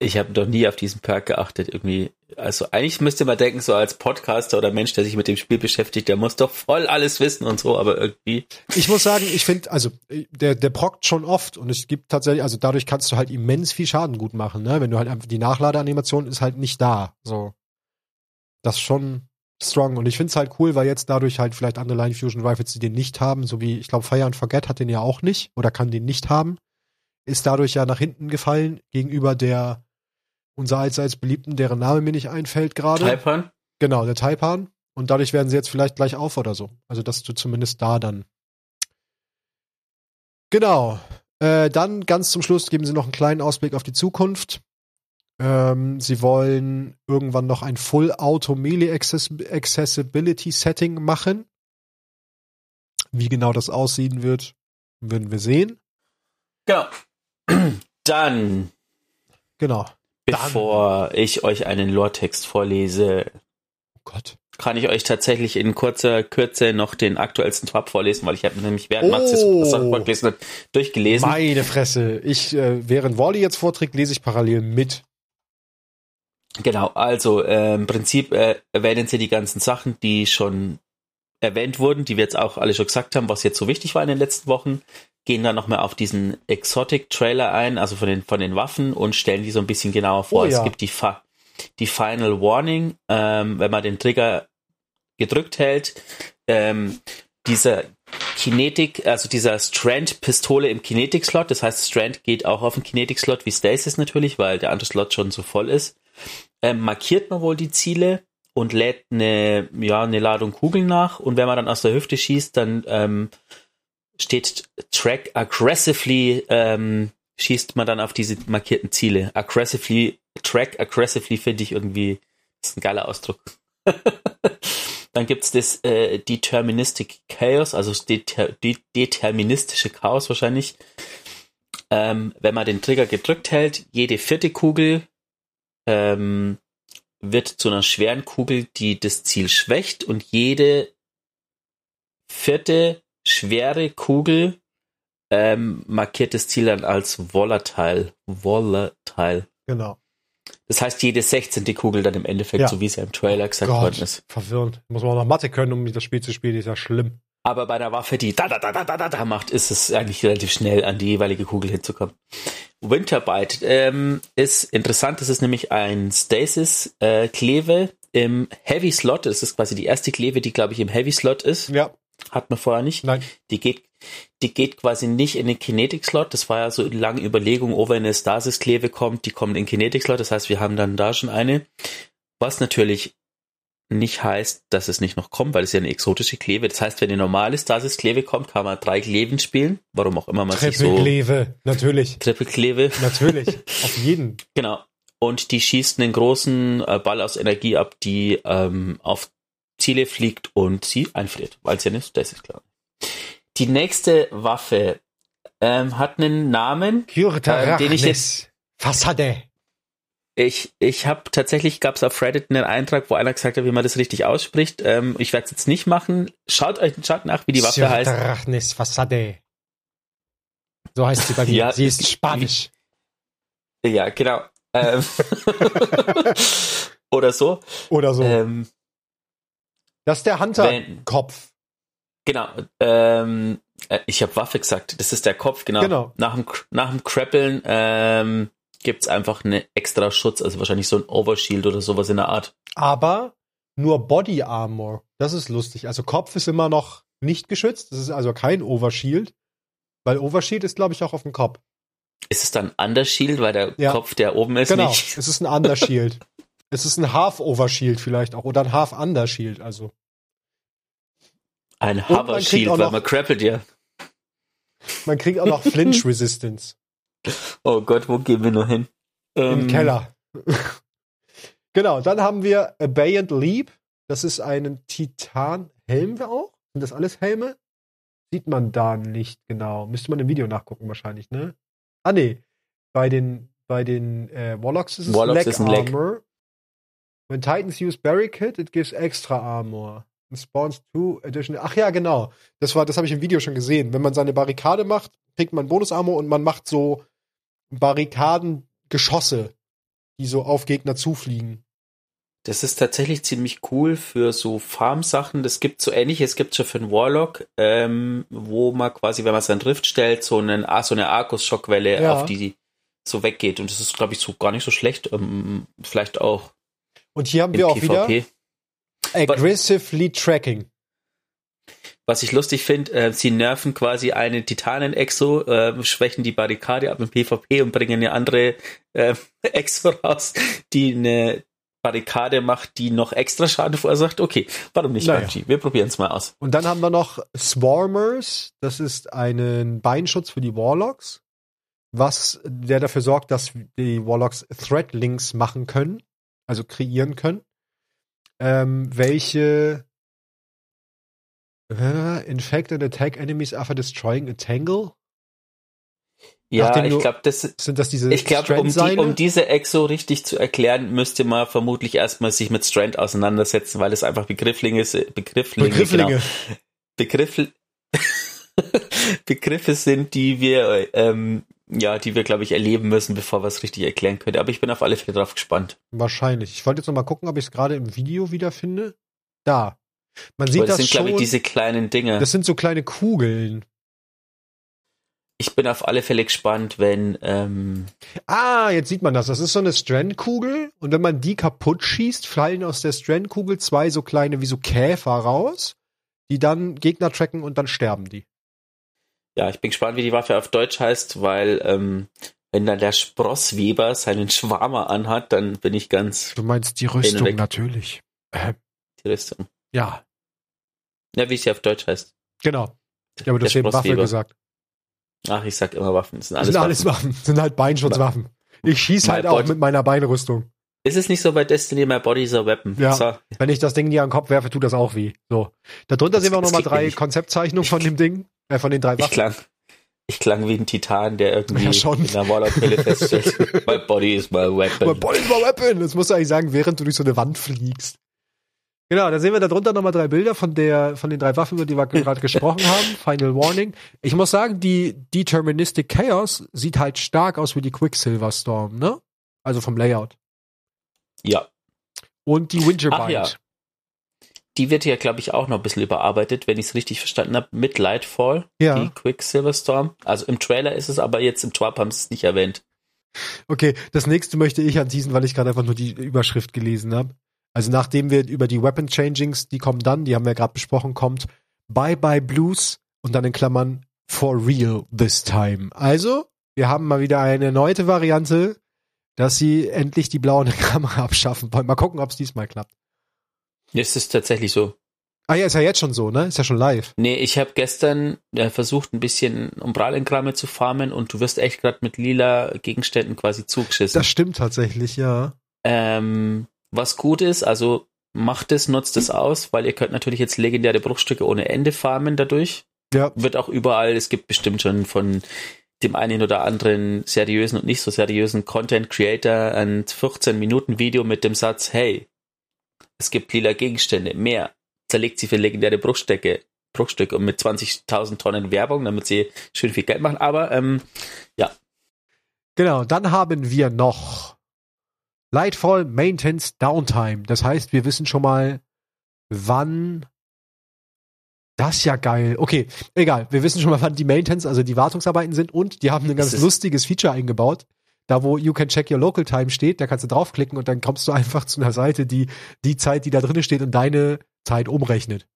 ich habe noch nie auf diesen Perk geachtet irgendwie. Also eigentlich müsste man denken, so als Podcaster oder Mensch, der sich mit dem Spiel beschäftigt, der muss doch voll alles wissen und so, aber irgendwie. Ich muss sagen, ich finde, also der, der prockt schon oft und es gibt tatsächlich, also dadurch kannst du halt immens viel Schaden gut machen, ne? Wenn du halt einfach die Nachladeanimation ist halt nicht da. So. Das ist schon strong. Und ich finde es halt cool, weil jetzt dadurch halt vielleicht andere Line Fusion Rifles, die den nicht haben, so wie, ich glaube, Fire and Forget hat den ja auch nicht oder kann den nicht haben, ist dadurch ja nach hinten gefallen gegenüber der unser allseits beliebten, deren Name mir nicht einfällt gerade. Taipan? Genau, der Taipan. Und dadurch werden sie jetzt vielleicht gleich auf oder so. Also, dass du zumindest da dann. Genau. Äh, dann ganz zum Schluss geben sie noch einen kleinen Ausblick auf die Zukunft. Ähm, sie wollen irgendwann noch ein Full Auto Melee Accessibility Setting machen. Wie genau das aussehen wird, würden wir sehen. Genau. Dann. Genau. Bevor ich euch einen Lore-Text vorlese, oh Gott. kann ich euch tatsächlich in kurzer Kürze noch den aktuellsten Tab vorlesen, weil ich habe nämlich während Max das oh. vorgelesen hat, durchgelesen. Meine Fresse. Ich, äh, während Wally jetzt vorträgt, lese ich parallel mit. Genau, also äh, im Prinzip äh, erwähnen sie die ganzen Sachen, die schon erwähnt wurden, die wir jetzt auch alle schon gesagt haben, was jetzt so wichtig war in den letzten Wochen gehen dann nochmal auf diesen Exotic-Trailer ein, also von den, von den Waffen und stellen die so ein bisschen genauer vor. Oh, ja. Es gibt die, Fa die Final Warning, ähm, wenn man den Trigger gedrückt hält, ähm, dieser Kinetic, also dieser Strand-Pistole im Kinetic-Slot, das heißt, Strand geht auch auf den Kinetic-Slot wie Stasis natürlich, weil der andere Slot schon so voll ist, ähm, markiert man wohl die Ziele und lädt eine, ja, eine Ladung Kugeln nach und wenn man dann aus der Hüfte schießt, dann ähm, steht Track aggressively, ähm, schießt man dann auf diese markierten Ziele. Aggressively, Track aggressively finde ich irgendwie, ist ein geiler Ausdruck. dann gibt's das äh, Deterministic Chaos, also Deter de deterministische Chaos wahrscheinlich. Ähm, wenn man den Trigger gedrückt hält, jede vierte Kugel ähm, wird zu einer schweren Kugel, die das Ziel schwächt und jede vierte schwere Kugel ähm, markiert das Ziel dann als volatile. Volatile. Genau. Das heißt, jede 16. Kugel dann im Endeffekt, ja. so wie es ja im Trailer gesagt Gott, worden ist. Verwirrend. Muss man auch noch Mathe können, um das Spiel zu spielen, ist ja schlimm. Aber bei der Waffe, die da da da da da da, da macht, ist es eigentlich relativ schnell an die jeweilige Kugel hinzukommen. Winterbite ähm, ist interessant, das ist nämlich ein Stasis-Kleve äh, im Heavy Slot. Das ist quasi die erste Kleve, die, glaube ich, im Heavy Slot ist. Ja. Hat man vorher nicht. Nein. Die geht, die geht quasi nicht in den Kinetic-Slot. Das war ja so eine lange Überlegung, oh, wenn eine Stasis-Kleve kommt, die kommt in den Kinetic-Slot. Das heißt, wir haben dann da schon eine. Was natürlich nicht heißt, dass es nicht noch kommt, weil es ja eine exotische Kleve. Das heißt, wenn eine normale Stasis-Kleve kommt, kann man drei Kleven spielen. Warum auch immer man sich so... Triple-Kleve, natürlich. Triple-Kleve. Natürlich, auf jeden. Genau. Und die schießt einen großen äh, Ball aus Energie ab, die ähm, auf Ziele fliegt und sie einfriert, weil sie ja nicht, das ist klar. Die nächste Waffe ähm, hat einen Namen, äh, den ich jetzt Fassade. Ich, ich habe tatsächlich gab es auf Reddit einen Eintrag, wo einer gesagt hat, wie man das richtig ausspricht. Ähm, ich werde es jetzt nicht machen. Schaut euch schaut nach, wie die Waffe heißt. Fassade. So heißt sie bei mir. Ja, sie ist Spanisch. Ja, genau. Ähm, oder so. Oder so. Ähm, das ist der Hunter-Kopf. Genau. Ähm, äh, ich habe Waffe gesagt. Das ist der Kopf, genau. Genau. Nach dem, nach dem Crappeln ähm, gibt's einfach eine extra Schutz, also wahrscheinlich so ein Overshield oder sowas in der Art. Aber nur Body Armor. Das ist lustig. Also Kopf ist immer noch nicht geschützt. Das ist also kein Overshield. Weil Overshield ist, glaube ich, auch auf dem Kopf. Ist es dann Undershield, weil der Ja. Kopf, der oben ist, Genau. nicht? Es ist ein Undershield. es ist ein Half-Overshield vielleicht auch. Oder ein Half-Undershield. Also. Ein man kriegt Hover Shield, auch weil man crappelt ja. Man kriegt auch noch Flinch Resistance Oh Gott, wo gehen wir nur hin? im Ähm, Keller. genau, dann haben wir Abeyant Leap. Das ist ein Titan-Helm auch. Sind das alles Helme? Sieht man da nicht genau. Müsste man im Video nachgucken wahrscheinlich, ne? Ah, nee. Bei den, bei den äh, Warlocks ist es Warlocks Leg ist ein Leg. Armor. When Titans use Barricade, it gives extra armor. And spawns two additional. Ach ja, genau. Das war, das habe ich im Video schon gesehen. Wenn man seine Barrikade macht, kriegt man Bonus-Armor und man macht so Barrikadengeschosse, die so auf Gegner zufliegen. Das ist tatsächlich ziemlich cool für so Farm-Sachen. Das gibt so ähnliches, gibt schon für einen Warlock, ähm, wo man quasi, wenn man seinen Rift stellt, so, einen, ah, so eine Arcus-Schockwelle Ja. auf die so weggeht. Und das ist, glaube ich, so gar nicht so schlecht. Ähm, vielleicht auch Und hier haben wir auch wieder PvP. Aggressively Tracking. Was ich lustig finde, äh, sie nerven quasi einen Titanen-Exo, äh, schwächen die Barrikade ab im PvP und bringen eine andere äh, Exo raus, die eine Barrikade macht, die noch extra Schaden verursacht. Okay, warum nicht, Naja. Bungie? Wir probieren es mal aus. Und dann haben wir noch Swarmers. Das ist ein Beinschutz für die Warlocks, was der dafür sorgt, dass die Warlocks Threadlinks machen können, also kreieren können, ähm, welche äh, infect and attack enemies after destroying a tangle. Ja, Nachdem ich glaube, das Sind das diese Ich glaube, um, die, um diese Exo richtig zu erklären, müsste man vermutlich erstmal sich mit Strand auseinandersetzen, weil es einfach Begrifflinge, ist- Begrifflinge, Begrifflinge. Genau, Begriff, Begriffe sind, die wir, ähm, ja, die wir, glaube ich, erleben müssen, bevor wir es richtig erklären können. Aber ich bin auf alle Fälle drauf gespannt. Wahrscheinlich. Ich wollte jetzt noch mal gucken, ob ich es gerade im Video wiederfinde. Da. Man sieht das das, sind, glaube schon. ich, diese kleinen Dinge. das sind so kleine Kugeln. Ich bin auf alle Fälle gespannt, wenn, ähm, Ah, jetzt sieht man das. Das ist so eine Strandkugel und wenn man die kaputt schießt, fallen aus der Strandkugel zwei so kleine wie so Käfer raus, die dann Gegner tracken und dann sterben die. Ja, ich bin gespannt, wie die Waffe auf Deutsch heißt, weil, ähm, wenn dann der Sprossweber seinen Schwarmer anhat, dann bin ich ganz Du meinst die Rüstung natürlich. Äh, die Rüstung. ja, Ja, wie sie auf Deutsch heißt. genau. Ja, aber du hast eben Waffe gesagt. Ach, ich sag immer Waffen. Das sind Das alles, sind alles Waffen. Waffen. Das sind halt Beinschutzwaffen. Ich schieß My halt auch mit meiner Beinrüstung. Ist es nicht so bei Destiny, my body is a weapon? Ja. So, Wenn ich das Ding dir an den Kopf werfe, tut das auch weh. So. Darunter Das- sehen wir auch nochmal drei. Konzeptzeichnungen von dem Ding. Äh, von den drei ich Waffen. klang, ich klang wie ein Titan, der irgendwie Ja, schon. in der Warlock-Brille feststellt. my body is my weapon. Body is my weapon. Das musst du eigentlich sagen, während du durch so eine Wand fliegst. Genau, da sehen wir darunter nochmal drei Bilder von der, von den drei Waffen, über die wir gerade gesprochen haben. Final Warning. Ich muss sagen, die Deterministic Chaos sieht halt stark aus wie die Quicksilver Storm, ne? Also vom Layout. Ja, Und die Winterbind. Ach ja. die wird ja, glaube ich, auch noch ein bisschen überarbeitet, wenn ich es richtig verstanden habe, mit Lightfall, Ja. die Quicksilver Storm. Also im Trailer ist es, aber jetzt im Twap haben sie es nicht erwähnt. Okay, das nächste möchte ich anteasen, weil ich gerade einfach nur die Überschrift gelesen habe. Also nachdem wir über die Weapon Changings, die kommen dann, die haben wir gerade besprochen, kommt Bye Bye Blues und dann in Klammern For Real This Time. Also, wir haben mal wieder eine erneute Variante, dass sie endlich die blauen Kamera abschaffen wollen. Mal gucken, ob es diesmal klappt. Es ist tatsächlich so. Ah ja, ist ja jetzt schon so, ne? Ist ja schon live. Nee, ich habe gestern äh, versucht, ein bisschen Umbralengramme zu farmen und du wirst echt gerade mit lila Gegenständen quasi zugeschissen. Das stimmt tatsächlich, ja. Ähm, was gut ist, also macht es, nutzt es aus, weil ihr könnt natürlich jetzt legendäre Bruchstücke ohne Ende farmen dadurch. Ja. Wird auch überall, es gibt bestimmt schon von dem einen oder anderen seriösen und nicht so seriösen Content Creator ein 14 Minuten Video mit dem Satz, hey, es gibt lila Gegenstände, mehr. Zerlegt sie für legendäre Bruchstücke, Bruchstücke und mit 20.000 Tonnen Werbung, damit sie schön viel Geld machen. Aber ähm, Genau, dann haben wir noch Lightfall Maintenance Downtime. Das heißt, wir wissen schon mal, wann. Das ist ja geil. Okay, egal. Wir wissen schon mal, wann die Maintenance, also die Wartungsarbeiten sind und die haben ein ganz lustiges Feature eingebaut. Da, wo You can check your local time steht, da kannst du draufklicken und dann kommst du einfach zu einer Seite, die die Zeit, die da drin steht und deine Zeit umrechnet.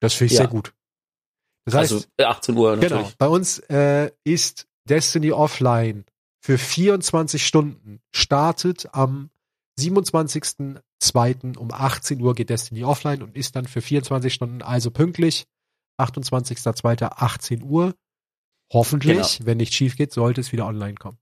Das finde ich Ja. sehr gut. Das heißt, also äh, 18 Uhr natürlich. Genau. Bei uns äh, ist Destiny Offline für 24 Stunden. Startet am 27.02. um 18 Uhr geht Destiny Offline und ist dann für 24 Stunden also pünktlich. 28.02. 18 Uhr. Hoffentlich, Genau. wenn nicht schief geht, sollte es wieder online kommen.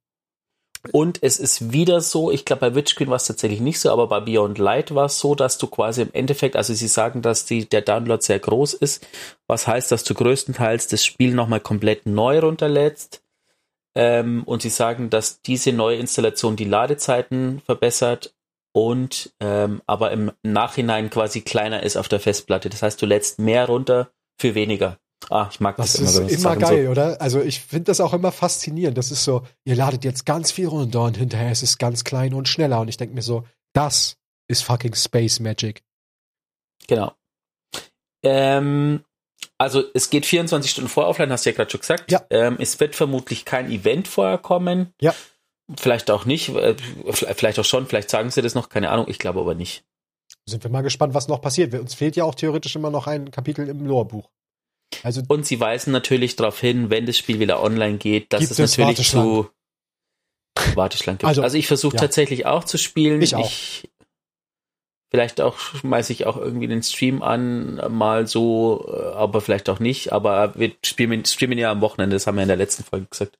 Und es ist wieder so, ich glaube, bei Witch Queen war es tatsächlich nicht so, aber bei Beyond Light war es so, dass du quasi im Endeffekt, also sie sagen, dass die, der Download sehr groß ist, was heißt, dass du größtenteils das Spiel nochmal komplett neu runterlädst. Ähm, und sie sagen, dass diese neue Installation die Ladezeiten verbessert und ähm, aber im Nachhinein quasi kleiner ist auf der Festplatte. Das heißt, du lädst mehr runter für weniger. Ah, ich mag das, Das immer. ist wenn man immer Sachen so- geil, oder? Also ich finde das auch immer faszinierend. Das ist so, ihr ladet jetzt ganz viel runter und hinterher ist es ganz klein und schneller. Und ich denke mir so, das ist fucking Space Magic. Genau. Ähm, also es geht 24 Stunden vor offline, hast du ja gerade schon gesagt. Ja. Ähm, es wird vermutlich kein Event vorher kommen. Ja. Vielleicht auch nicht, äh, vielleicht auch schon, vielleicht sagen sie das noch, keine Ahnung, ich glaube aber nicht. Sind wir mal gespannt, was noch passiert. Uns fehlt ja auch theoretisch immer noch ein Kapitel im Lore-Buch. Also Und sie weisen natürlich darauf hin, wenn das Spiel wieder online geht, dass es natürlich zu Warteschlangen gibt. Also, Also, ich versuche ja. tatsächlich auch zu spielen. Ich auch. Ich, vielleicht auch schmeiße ich auch irgendwie den Stream an, mal so, äh, aber vielleicht auch nicht. Aber wir spielen, streamen ja am Wochenende, das haben wir in der letzten Folge gesagt.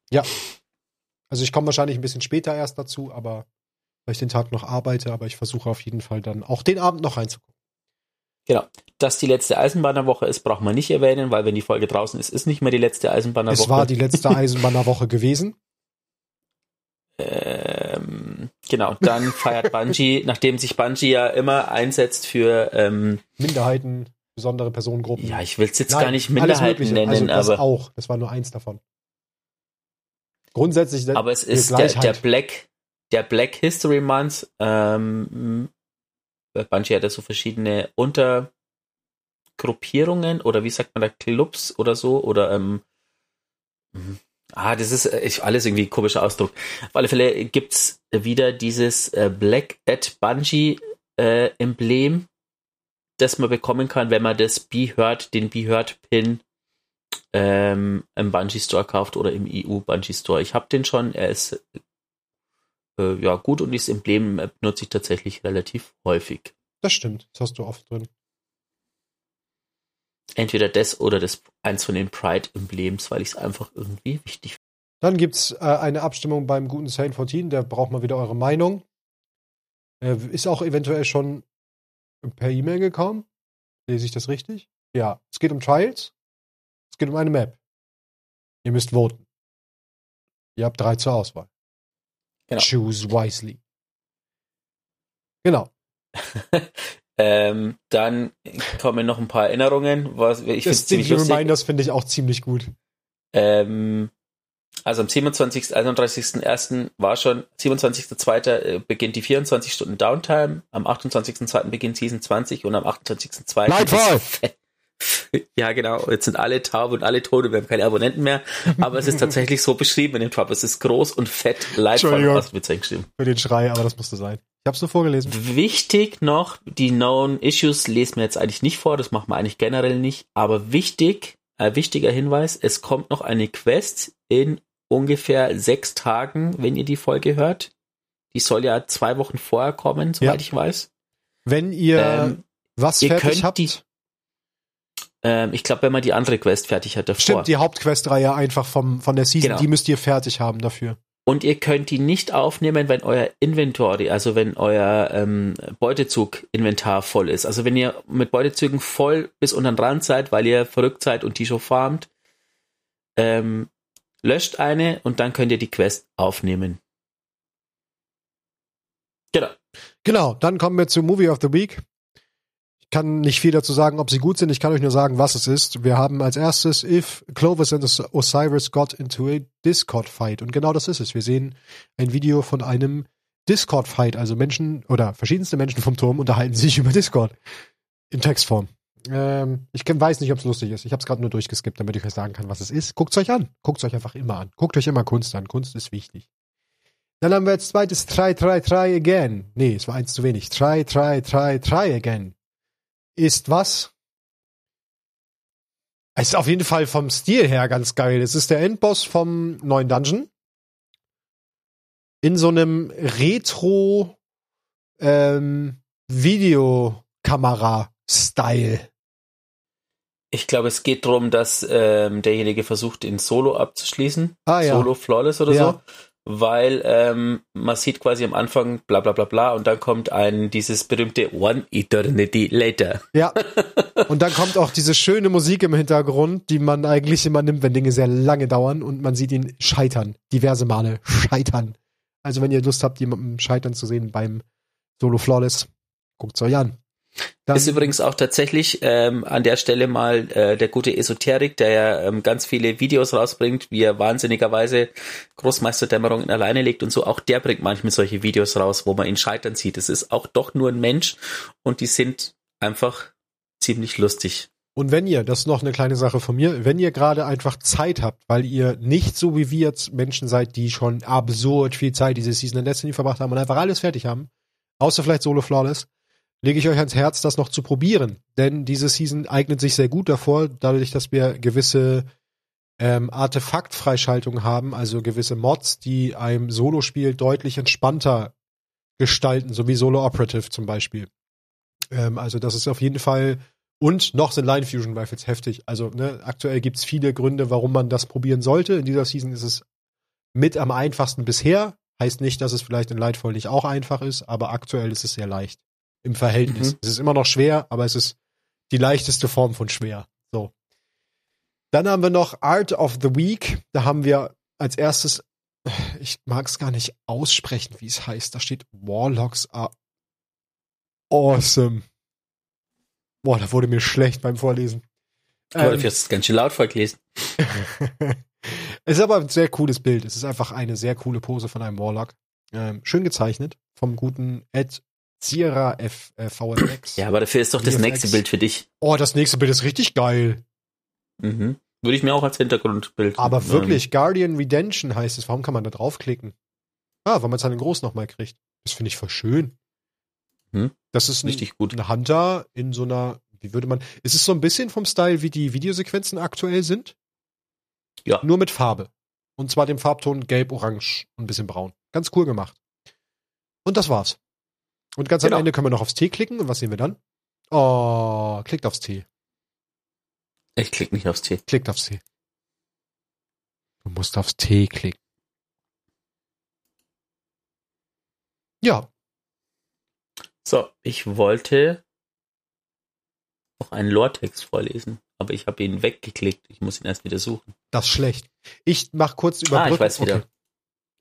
Also ich komme wahrscheinlich ein bisschen später erst dazu, aber weil ich den Tag noch arbeite, aber ich versuche auf jeden Fall dann auch den Abend noch reinzugucken. Genau. Dass die letzte Eisenbahnerwoche ist, braucht man nicht erwähnen, weil wenn die Folge draußen ist, ist nicht mehr die letzte Eisenbahnerwoche. Es war die letzte Eisenbahnerwoche gewesen. ähm, genau, dann feiert Bungie, nachdem sich Bungie ja immer einsetzt für, ähm, Minderheiten, besondere Personengruppen. ja, ich will es jetzt Nein, gar nicht Minderheiten Mögliche. nennen, also das aber, auch. Das war nur eins davon. Grundsätzlich aber es ist der, der Black, der Black History Month, ähm, Bungie hat ja so verschiedene Untergruppierungen oder wie sagt man da, Clubs oder so oder ähm, ah, das ist äh, ich, alles irgendwie ein komischer Ausdruck. Auf alle Fälle gibt's wieder dieses äh, Black at Bungie äh, Emblem, das man bekommen kann, wenn man das Be Heard, den Be Heard Pin ähm, im Bungie Store kauft oder im EU Bungie Store. Ich habe den schon, er ist äh, ja gut und dieses Emblem benutze ich tatsächlich relativ häufig. Das stimmt. Das hast du oft drin. Entweder das oder das eins von den Pride-Emblems, weil ich es einfach irgendwie wichtig finde. Dann gibt's äh, eine Abstimmung beim guten Saint 14, da braucht man wieder eure Meinung. Äh, ist auch eventuell schon per E-Mail gekommen. Lese ich das richtig? Ja. Es geht um Trials. Es geht um eine Map. Ihr müsst voten. Ihr habt drei zur Auswahl. Genau. Choose wisely. Genau. ähm, dann kommen noch ein paar Erinnerungen, was ich das ziemlich lustig. Reminders finde ich auch ziemlich gut. Ähm, also am 27., 31.01. war schon, 27.02. äh, beginnt die 24 Stunden Downtime, am 28.02. beginnt Season 20 und am 28.02. Lightfall! Ja, genau. Jetzt sind alle taub und alle tot und wir haben keine Abonnenten mehr. Aber es ist tatsächlich so beschrieben in dem Drop. Es ist groß und fett. Mit geschrieben. Für den Schrei, aber das musste sein. Ich hab's nur vorgelesen. Wichtig noch, die Known Issues lesen wir jetzt eigentlich nicht vor, das machen wir eigentlich generell nicht, aber wichtig, äh, wichtiger Hinweis, es kommt noch eine Quest in ungefähr sechs Tagen, wenn ihr die Folge hört. Die soll ja zwei Wochen vorher kommen, soweit Ja. ich weiß. Wenn ihr Ähm, was ihr fertig könnt habt, die- Ähm, ich glaube, wenn man die andere Quest fertig hat davor. stimmt, die Hauptquestreihe einfach vom, von der Season, Genau. die müsst ihr fertig haben dafür. Und ihr könnt die nicht aufnehmen, wenn euer Inventory, also wenn euer ähm, Beutezug-Inventar voll ist. Also wenn ihr mit Beutezügen voll bis unter den Rand seid, weil ihr verrückt seid und die schon farmt, ähm, löscht eine und dann könnt ihr die Quest aufnehmen. Genau. Genau, dann kommen wir zu Movie of the Week. Kann nicht viel dazu sagen, ob sie gut sind. Ich kann euch nur sagen, was es ist. Wir haben als erstes If Clovis and Os- Osiris got into a Discord fight. Und genau das ist es. Wir sehen ein Video von einem Discord-Fight. Also Menschen oder verschiedenste Menschen vom Turm unterhalten sich über Discord in Textform. Ähm, ich weiß nicht, ob es lustig ist. Ich habe es gerade nur durchgeskippt, damit ich euch sagen kann, was es ist. Guckt euch an. Guckt euch einfach immer an. Guckt euch immer Kunst an. Kunst ist wichtig. Dann haben wir jetzt zweites Try, Try, Try Again. Nee, es war eins zu wenig. Try, Try, Try, Try Again. Ist was? Es ist auf jeden Fall vom Stil her ganz geil. Es ist der Endboss vom neuen Dungeon. In so einem Retro ähm, Videokamera-Style. Ich glaube, es geht darum, dass ähm, derjenige versucht, in Solo abzuschließen. Ah, ja. Solo Flawless oder Ja. so. Weil ähm, man sieht quasi am Anfang bla bla bla bla und dann kommt ein dieses berühmte One Eternity Later. Ja. Und dann kommt auch diese schöne Musik im Hintergrund, die man eigentlich immer nimmt, wenn Dinge sehr lange dauern und man sieht ihn scheitern. Diverse Male scheitern. Also wenn ihr Lust habt, jemanden scheitern zu sehen beim Solo Flawless, guckt's euch an. Dann, ist übrigens auch tatsächlich ähm, an der Stelle mal äh, der gute Esoterik, der ja ähm, ganz viele Videos rausbringt, wie er wahnsinnigerweise Großmeisterdämmerungen alleine legt und so. Auch der bringt manchmal solche Videos raus, wo man ihn scheitern sieht. Es ist auch doch nur ein Mensch und die sind einfach ziemlich lustig. und wenn ihr, das ist noch eine kleine Sache von mir, wenn ihr gerade einfach Zeit habt, weil ihr nicht so wie wir jetzt Menschen seid, die schon absurd viel Zeit diese Season in Destiny verbracht haben und einfach alles fertig haben, außer vielleicht Solo Flawless, lege ich euch ans Herz, das noch zu probieren. Denn diese Season eignet sich sehr gut davor, dadurch, dass wir gewisse ähm, Artefaktfreischaltungen haben, also gewisse Mods, die einem Solo-Spiel deutlich entspannter gestalten, so wie Solo Operative zum Beispiel. Ähm, also das ist auf jeden Fall und noch sind Line Fusion Rifles heftig. Also ne, aktuell gibt's viele Gründe, warum man das probieren sollte. In dieser Season ist es mit am einfachsten bisher. Heißt nicht, dass es vielleicht in Lightfall nicht auch einfach ist, aber aktuell ist es sehr leicht im Verhältnis. Mhm. Es ist immer noch schwer, aber es ist die leichteste Form von schwer. So. Dann haben wir noch Art of the Week. Da haben wir als erstes, ich mag es gar nicht aussprechen, wie es heißt. Da steht Warlocks are awesome. Boah, da wurde mir schlecht beim Vorlesen. Aber Ähm, es ganz schön laut vorgelesen. es ist aber ein sehr cooles Bild. Es ist einfach eine sehr coole Pose von einem Warlock. Ähm, schön gezeichnet vom guten Ed Sierra F, äh, VFX. Ja, aber dafür ist doch das VFX. nächste Bild für dich. Oh, das nächste Bild ist richtig geil. Mhm. Würde ich mir auch als Hintergrundbild. Aber ähm, wirklich, Guardian Redemption heißt es. Warum kann man da draufklicken? Ah, weil man seinen Groß nochmal kriegt. Das finde ich voll schön. Hm. Das ist ein, Richtig gut. ein Hunter in so einer, wie würde man, ist es so ein bisschen vom Style, wie die Videosequenzen aktuell sind? Ja. Nur mit Farbe. Und zwar dem Farbton gelb, orange und ein bisschen braun. Ganz cool gemacht. Und das war's. Und ganz Genau. am Ende können wir noch aufs T klicken. Und was sehen wir dann? Oh, klickt aufs T. Ich klicke nicht aufs T. Klickt aufs T. Du musst aufs T klicken. Ja, So, ich wollte noch einen Lore-Text vorlesen, aber ich habe ihn weggeklickt. Ich muss ihn erst wieder suchen. das ist schlecht. Ich mach kurz Ah, überbrücken. ich weiß wieder.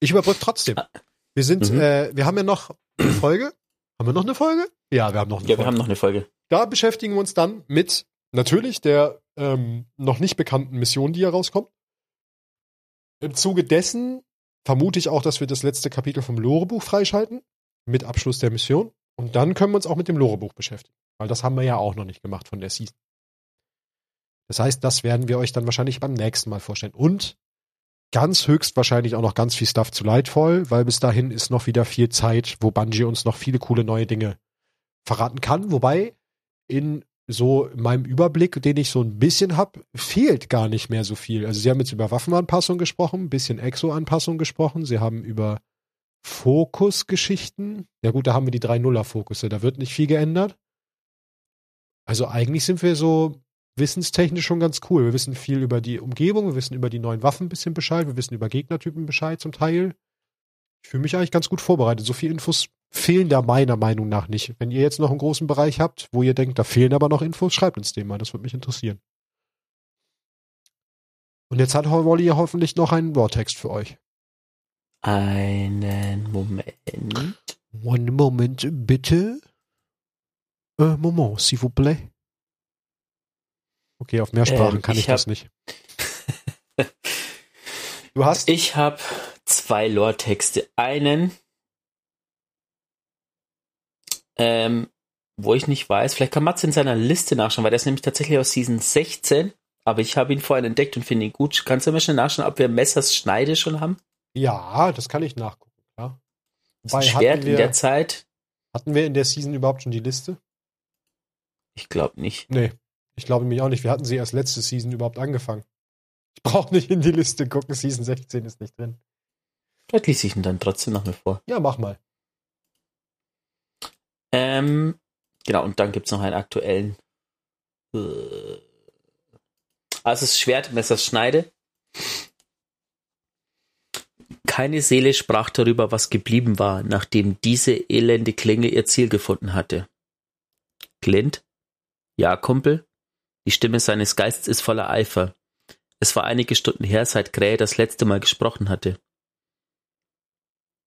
Ich überbrück trotzdem. Ah. Wir sind, Mhm. äh, wir haben ja noch eine Folge. Haben wir noch eine Folge? Ja, wir haben noch eine Ja, Folge. wir haben noch eine Folge. da beschäftigen wir uns dann mit natürlich der ähm, noch nicht bekannten Mission, die hier rauskommt. Im Zuge dessen vermute ich auch, dass wir das letzte Kapitel vom Lorebuch freischalten, mit Abschluss der Mission. Und dann können wir uns auch mit dem Lorebuch beschäftigen. Weil das haben wir ja auch noch nicht gemacht von der Season. Das heißt, das werden wir euch dann wahrscheinlich beim nächsten Mal vorstellen. Und ganz höchstwahrscheinlich auch noch ganz viel Stuff zu Lightfall, weil bis dahin ist noch wieder viel Zeit, wo Bungie uns noch viele coole neue Dinge verraten kann. Wobei in so meinem Überblick, den ich so ein bisschen hab, fehlt gar nicht mehr so viel. Also sie haben jetzt über Waffenanpassung gesprochen, ein bisschen Exo-Anpassung gesprochen, sie haben über Fokusgeschichten. Ja gut, da haben wir die 3-0er-Fokusse, da wird nicht viel geändert. Also eigentlich sind wir so wissenstechnisch schon ganz cool. Wir wissen viel über die Umgebung, wir wissen über die neuen Waffen ein bisschen Bescheid, wir wissen über Gegnertypen Bescheid zum Teil. Ich fühle mich eigentlich ganz gut vorbereitet. So viel Infos fehlen da meiner Meinung nach nicht. Wenn ihr jetzt noch einen großen Bereich habt, wo ihr denkt, da fehlen aber noch Infos, schreibt uns den mal. Das würde mich interessieren. Und jetzt hat Wally ja hoffentlich noch einen Raw-Text für euch. Einen Moment. One moment, bitte. Äh, Moment, s'il vous plaît. Okay, auf mehr Sprachen Ähm, kann ich, ich hab- das nicht. Du hast Ich habe zwei Lore-Texte. Einen, Ähm, wo ich nicht weiß, vielleicht kann Mats in seiner Liste nachschauen, weil der ist nämlich tatsächlich aus Season 16, aber ich habe ihn vorhin entdeckt und finde ihn gut. Kannst du mal schnell nachschauen, ob wir Messers Schneide schon haben? Ja, das kann ich nachgucken, ja. Wobei, Schwert wir, in der Zeit. Hatten wir in der Season überhaupt schon die Liste? Ich glaube nicht. Nee, ich glaube nämlich auch nicht. Wir hatten sie erst letzte Season überhaupt angefangen. Ich brauche nicht in die Liste gucken, Season 16 ist nicht drin. Vielleicht lese ich ihn dann trotzdem noch mal vor. Ja, mach mal. Ähm, genau, und dann gibt es noch einen aktuellen. Äh, also das Schwert, Messers Schneide. Keine Seele sprach darüber, was geblieben war, nachdem diese elende Klinge ihr Ziel gefunden hatte. Clint? Ja, Kumpel? Die Stimme seines Geistes ist voller Eifer. Es war einige Stunden her, seit Krähe das letzte Mal gesprochen hatte.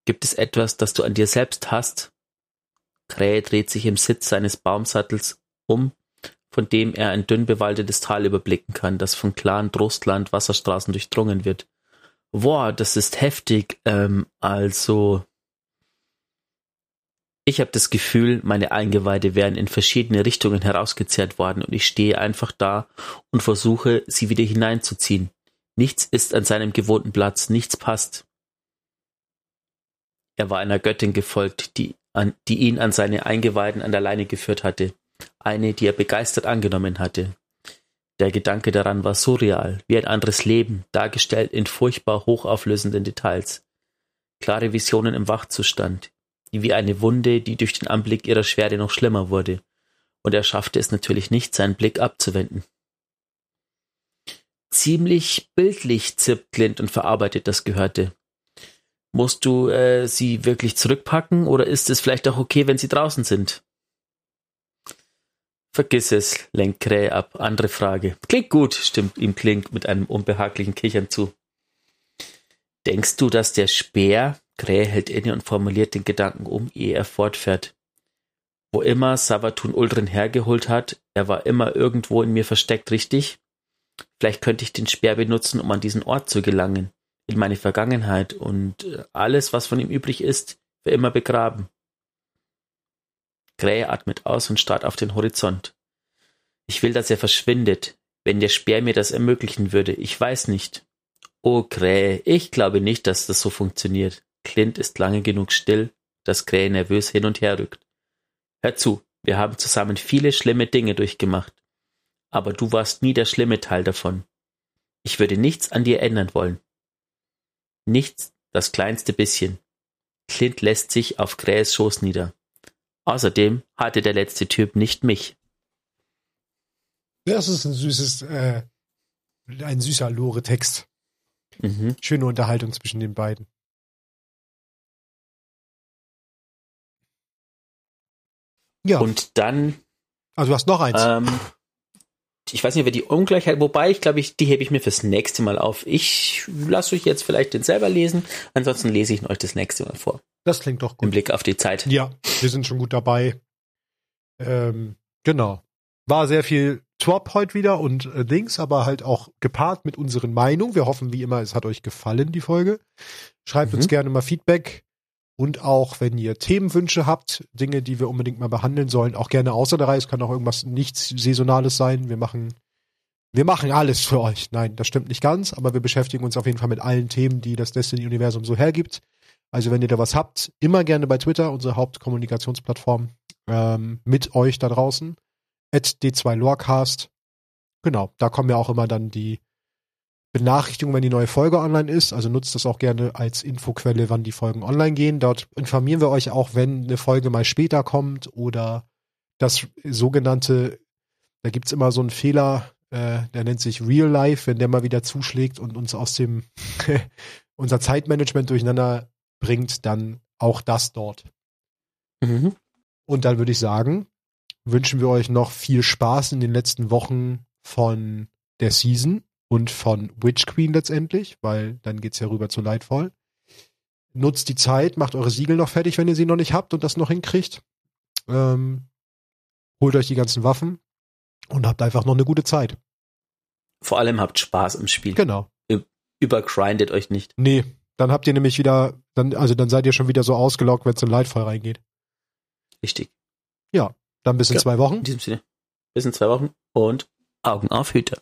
Gibt es etwas, das du an dir selbst hast? Krähe dreht sich im Sitz seines Baumsattels um, von dem er ein dünn bewaldetes Tal überblicken kann, das von klaren Trostland Wasserstraßen durchdrungen wird. Boah, das ist heftig. Ähm, also, ich habe das Gefühl, meine Eingeweide wären in verschiedene Richtungen herausgezerrt worden und ich stehe einfach da und versuche, sie wieder hineinzuziehen. Nichts ist an seinem gewohnten Platz, nichts passt. Er war einer Göttin gefolgt, die, an, die ihn an seine Eingeweiden an der Leine geführt hatte, eine, die er begeistert angenommen hatte. Der Gedanke daran war surreal, wie ein anderes Leben, dargestellt in furchtbar hochauflösenden Details. Klare Visionen im Wachzustand, wie eine Wunde, die durch den Anblick ihrer Schwere noch schlimmer wurde, und er schaffte es natürlich nicht, seinen Blick abzuwenden. Ziemlich bildlich zirpt Clint und verarbeitet das Gehörte. Musst du äh, sie wirklich zurückpacken oder ist es vielleicht auch okay, wenn sie draußen sind? Vergiss es, lenkt Krähe ab. Andere Frage. Klingt gut, stimmt ihm Klink mit einem unbehaglichen Kichern zu. Denkst du, dass der Speer, Krähe hält inne und formuliert den Gedanken um, ehe er fortfährt. Wo immer Savatun Uldrin hergeholt hat, er war immer irgendwo in mir versteckt, richtig? Vielleicht könnte ich den Speer benutzen, um an diesen Ort zu gelangen in meine Vergangenheit und äh, alles, was von ihm übrig ist, für immer begraben. Gray atmet aus und starrt auf den Horizont. Ich will, dass er verschwindet, wenn der Speer mir das ermöglichen würde. Ich weiß nicht. Oh, Krähe, ich glaube nicht, dass das so funktioniert. Clint ist lange genug still, dass Krähe nervös hin und her rückt. Hör zu, wir haben zusammen viele schlimme Dinge durchgemacht. Aber du warst nie der schlimme Teil davon. Ich würde nichts an dir ändern wollen. Nichts, das kleinste bisschen. Clint lässt sich auf Krähes Schoß nieder. Außerdem hatte der letzte Typ nicht mich. Das ist ein süßes, äh, ein süßer Lore-Text. Mhm. Schöne Unterhaltung zwischen den beiden. Ja. Und dann. Also du hast noch eins. Ähm, ich weiß nicht, wer die Ungleichheit, wobei ich glaube, ich, die hebe ich mir fürs nächste Mal auf. Ich lasse euch jetzt vielleicht den selber lesen, ansonsten lese ich euch das nächste Mal vor. Das klingt doch gut. Im Blick auf die Zeit. Ja, wir sind schon gut dabei. Ähm, genau. War sehr viel Swap heute wieder und äh, Dings, aber halt auch gepaart mit unseren Meinungen. Wir hoffen wie immer, es hat euch gefallen, die Folge. Schreibt mhm. uns gerne mal Feedback. Und auch, wenn ihr Themenwünsche habt, Dinge, die wir unbedingt mal behandeln sollen, auch gerne außer der Reihe. Es kann auch irgendwas nichts Saisonales sein. Wir machen, wir machen alles für euch. Nein, das stimmt nicht ganz, aber wir beschäftigen uns auf jeden Fall mit allen Themen, die das Destiny-Universum so hergibt. Also wenn ihr da was habt, immer gerne bei Twitter, unsere Hauptkommunikationsplattform, ähm, mit euch da draußen. At D2Lorecast. Genau, da kommen ja auch immer dann die Benachrichtigung, wenn die neue Folge online ist. Also nutzt das auch gerne als Infoquelle, wann die Folgen online gehen. Dort informieren wir euch auch, wenn eine Folge mal später kommt oder das sogenannte, da gibt's immer so einen Fehler, äh, der nennt sich Real Life, wenn der mal wieder zuschlägt und uns aus dem unser Zeitmanagement durcheinander bringt, dann auch das dort. Mhm. Und dann würde ich sagen, wünschen wir euch noch viel Spaß in den letzten Wochen von der Season und von Witch Queen letztendlich, weil dann geht's ja rüber zu Lightfall. Nutzt die Zeit, macht eure Siegel noch fertig, wenn ihr sie noch nicht habt und das noch hinkriegt. Ähm, holt euch die ganzen Waffen und habt einfach noch eine gute Zeit. Vor allem habt Spaß im Spiel. Genau. Übergrindet euch nicht. Nee, dann habt ihr nämlich wieder, dann, also dann seid ihr schon wieder so ausgelaugt, wenn es in Lightfall reingeht. Richtig. Dann bis in Ja. zwei Wochen. In diesem Sinne, bis in zwei Wochen und Augen auf Hüte.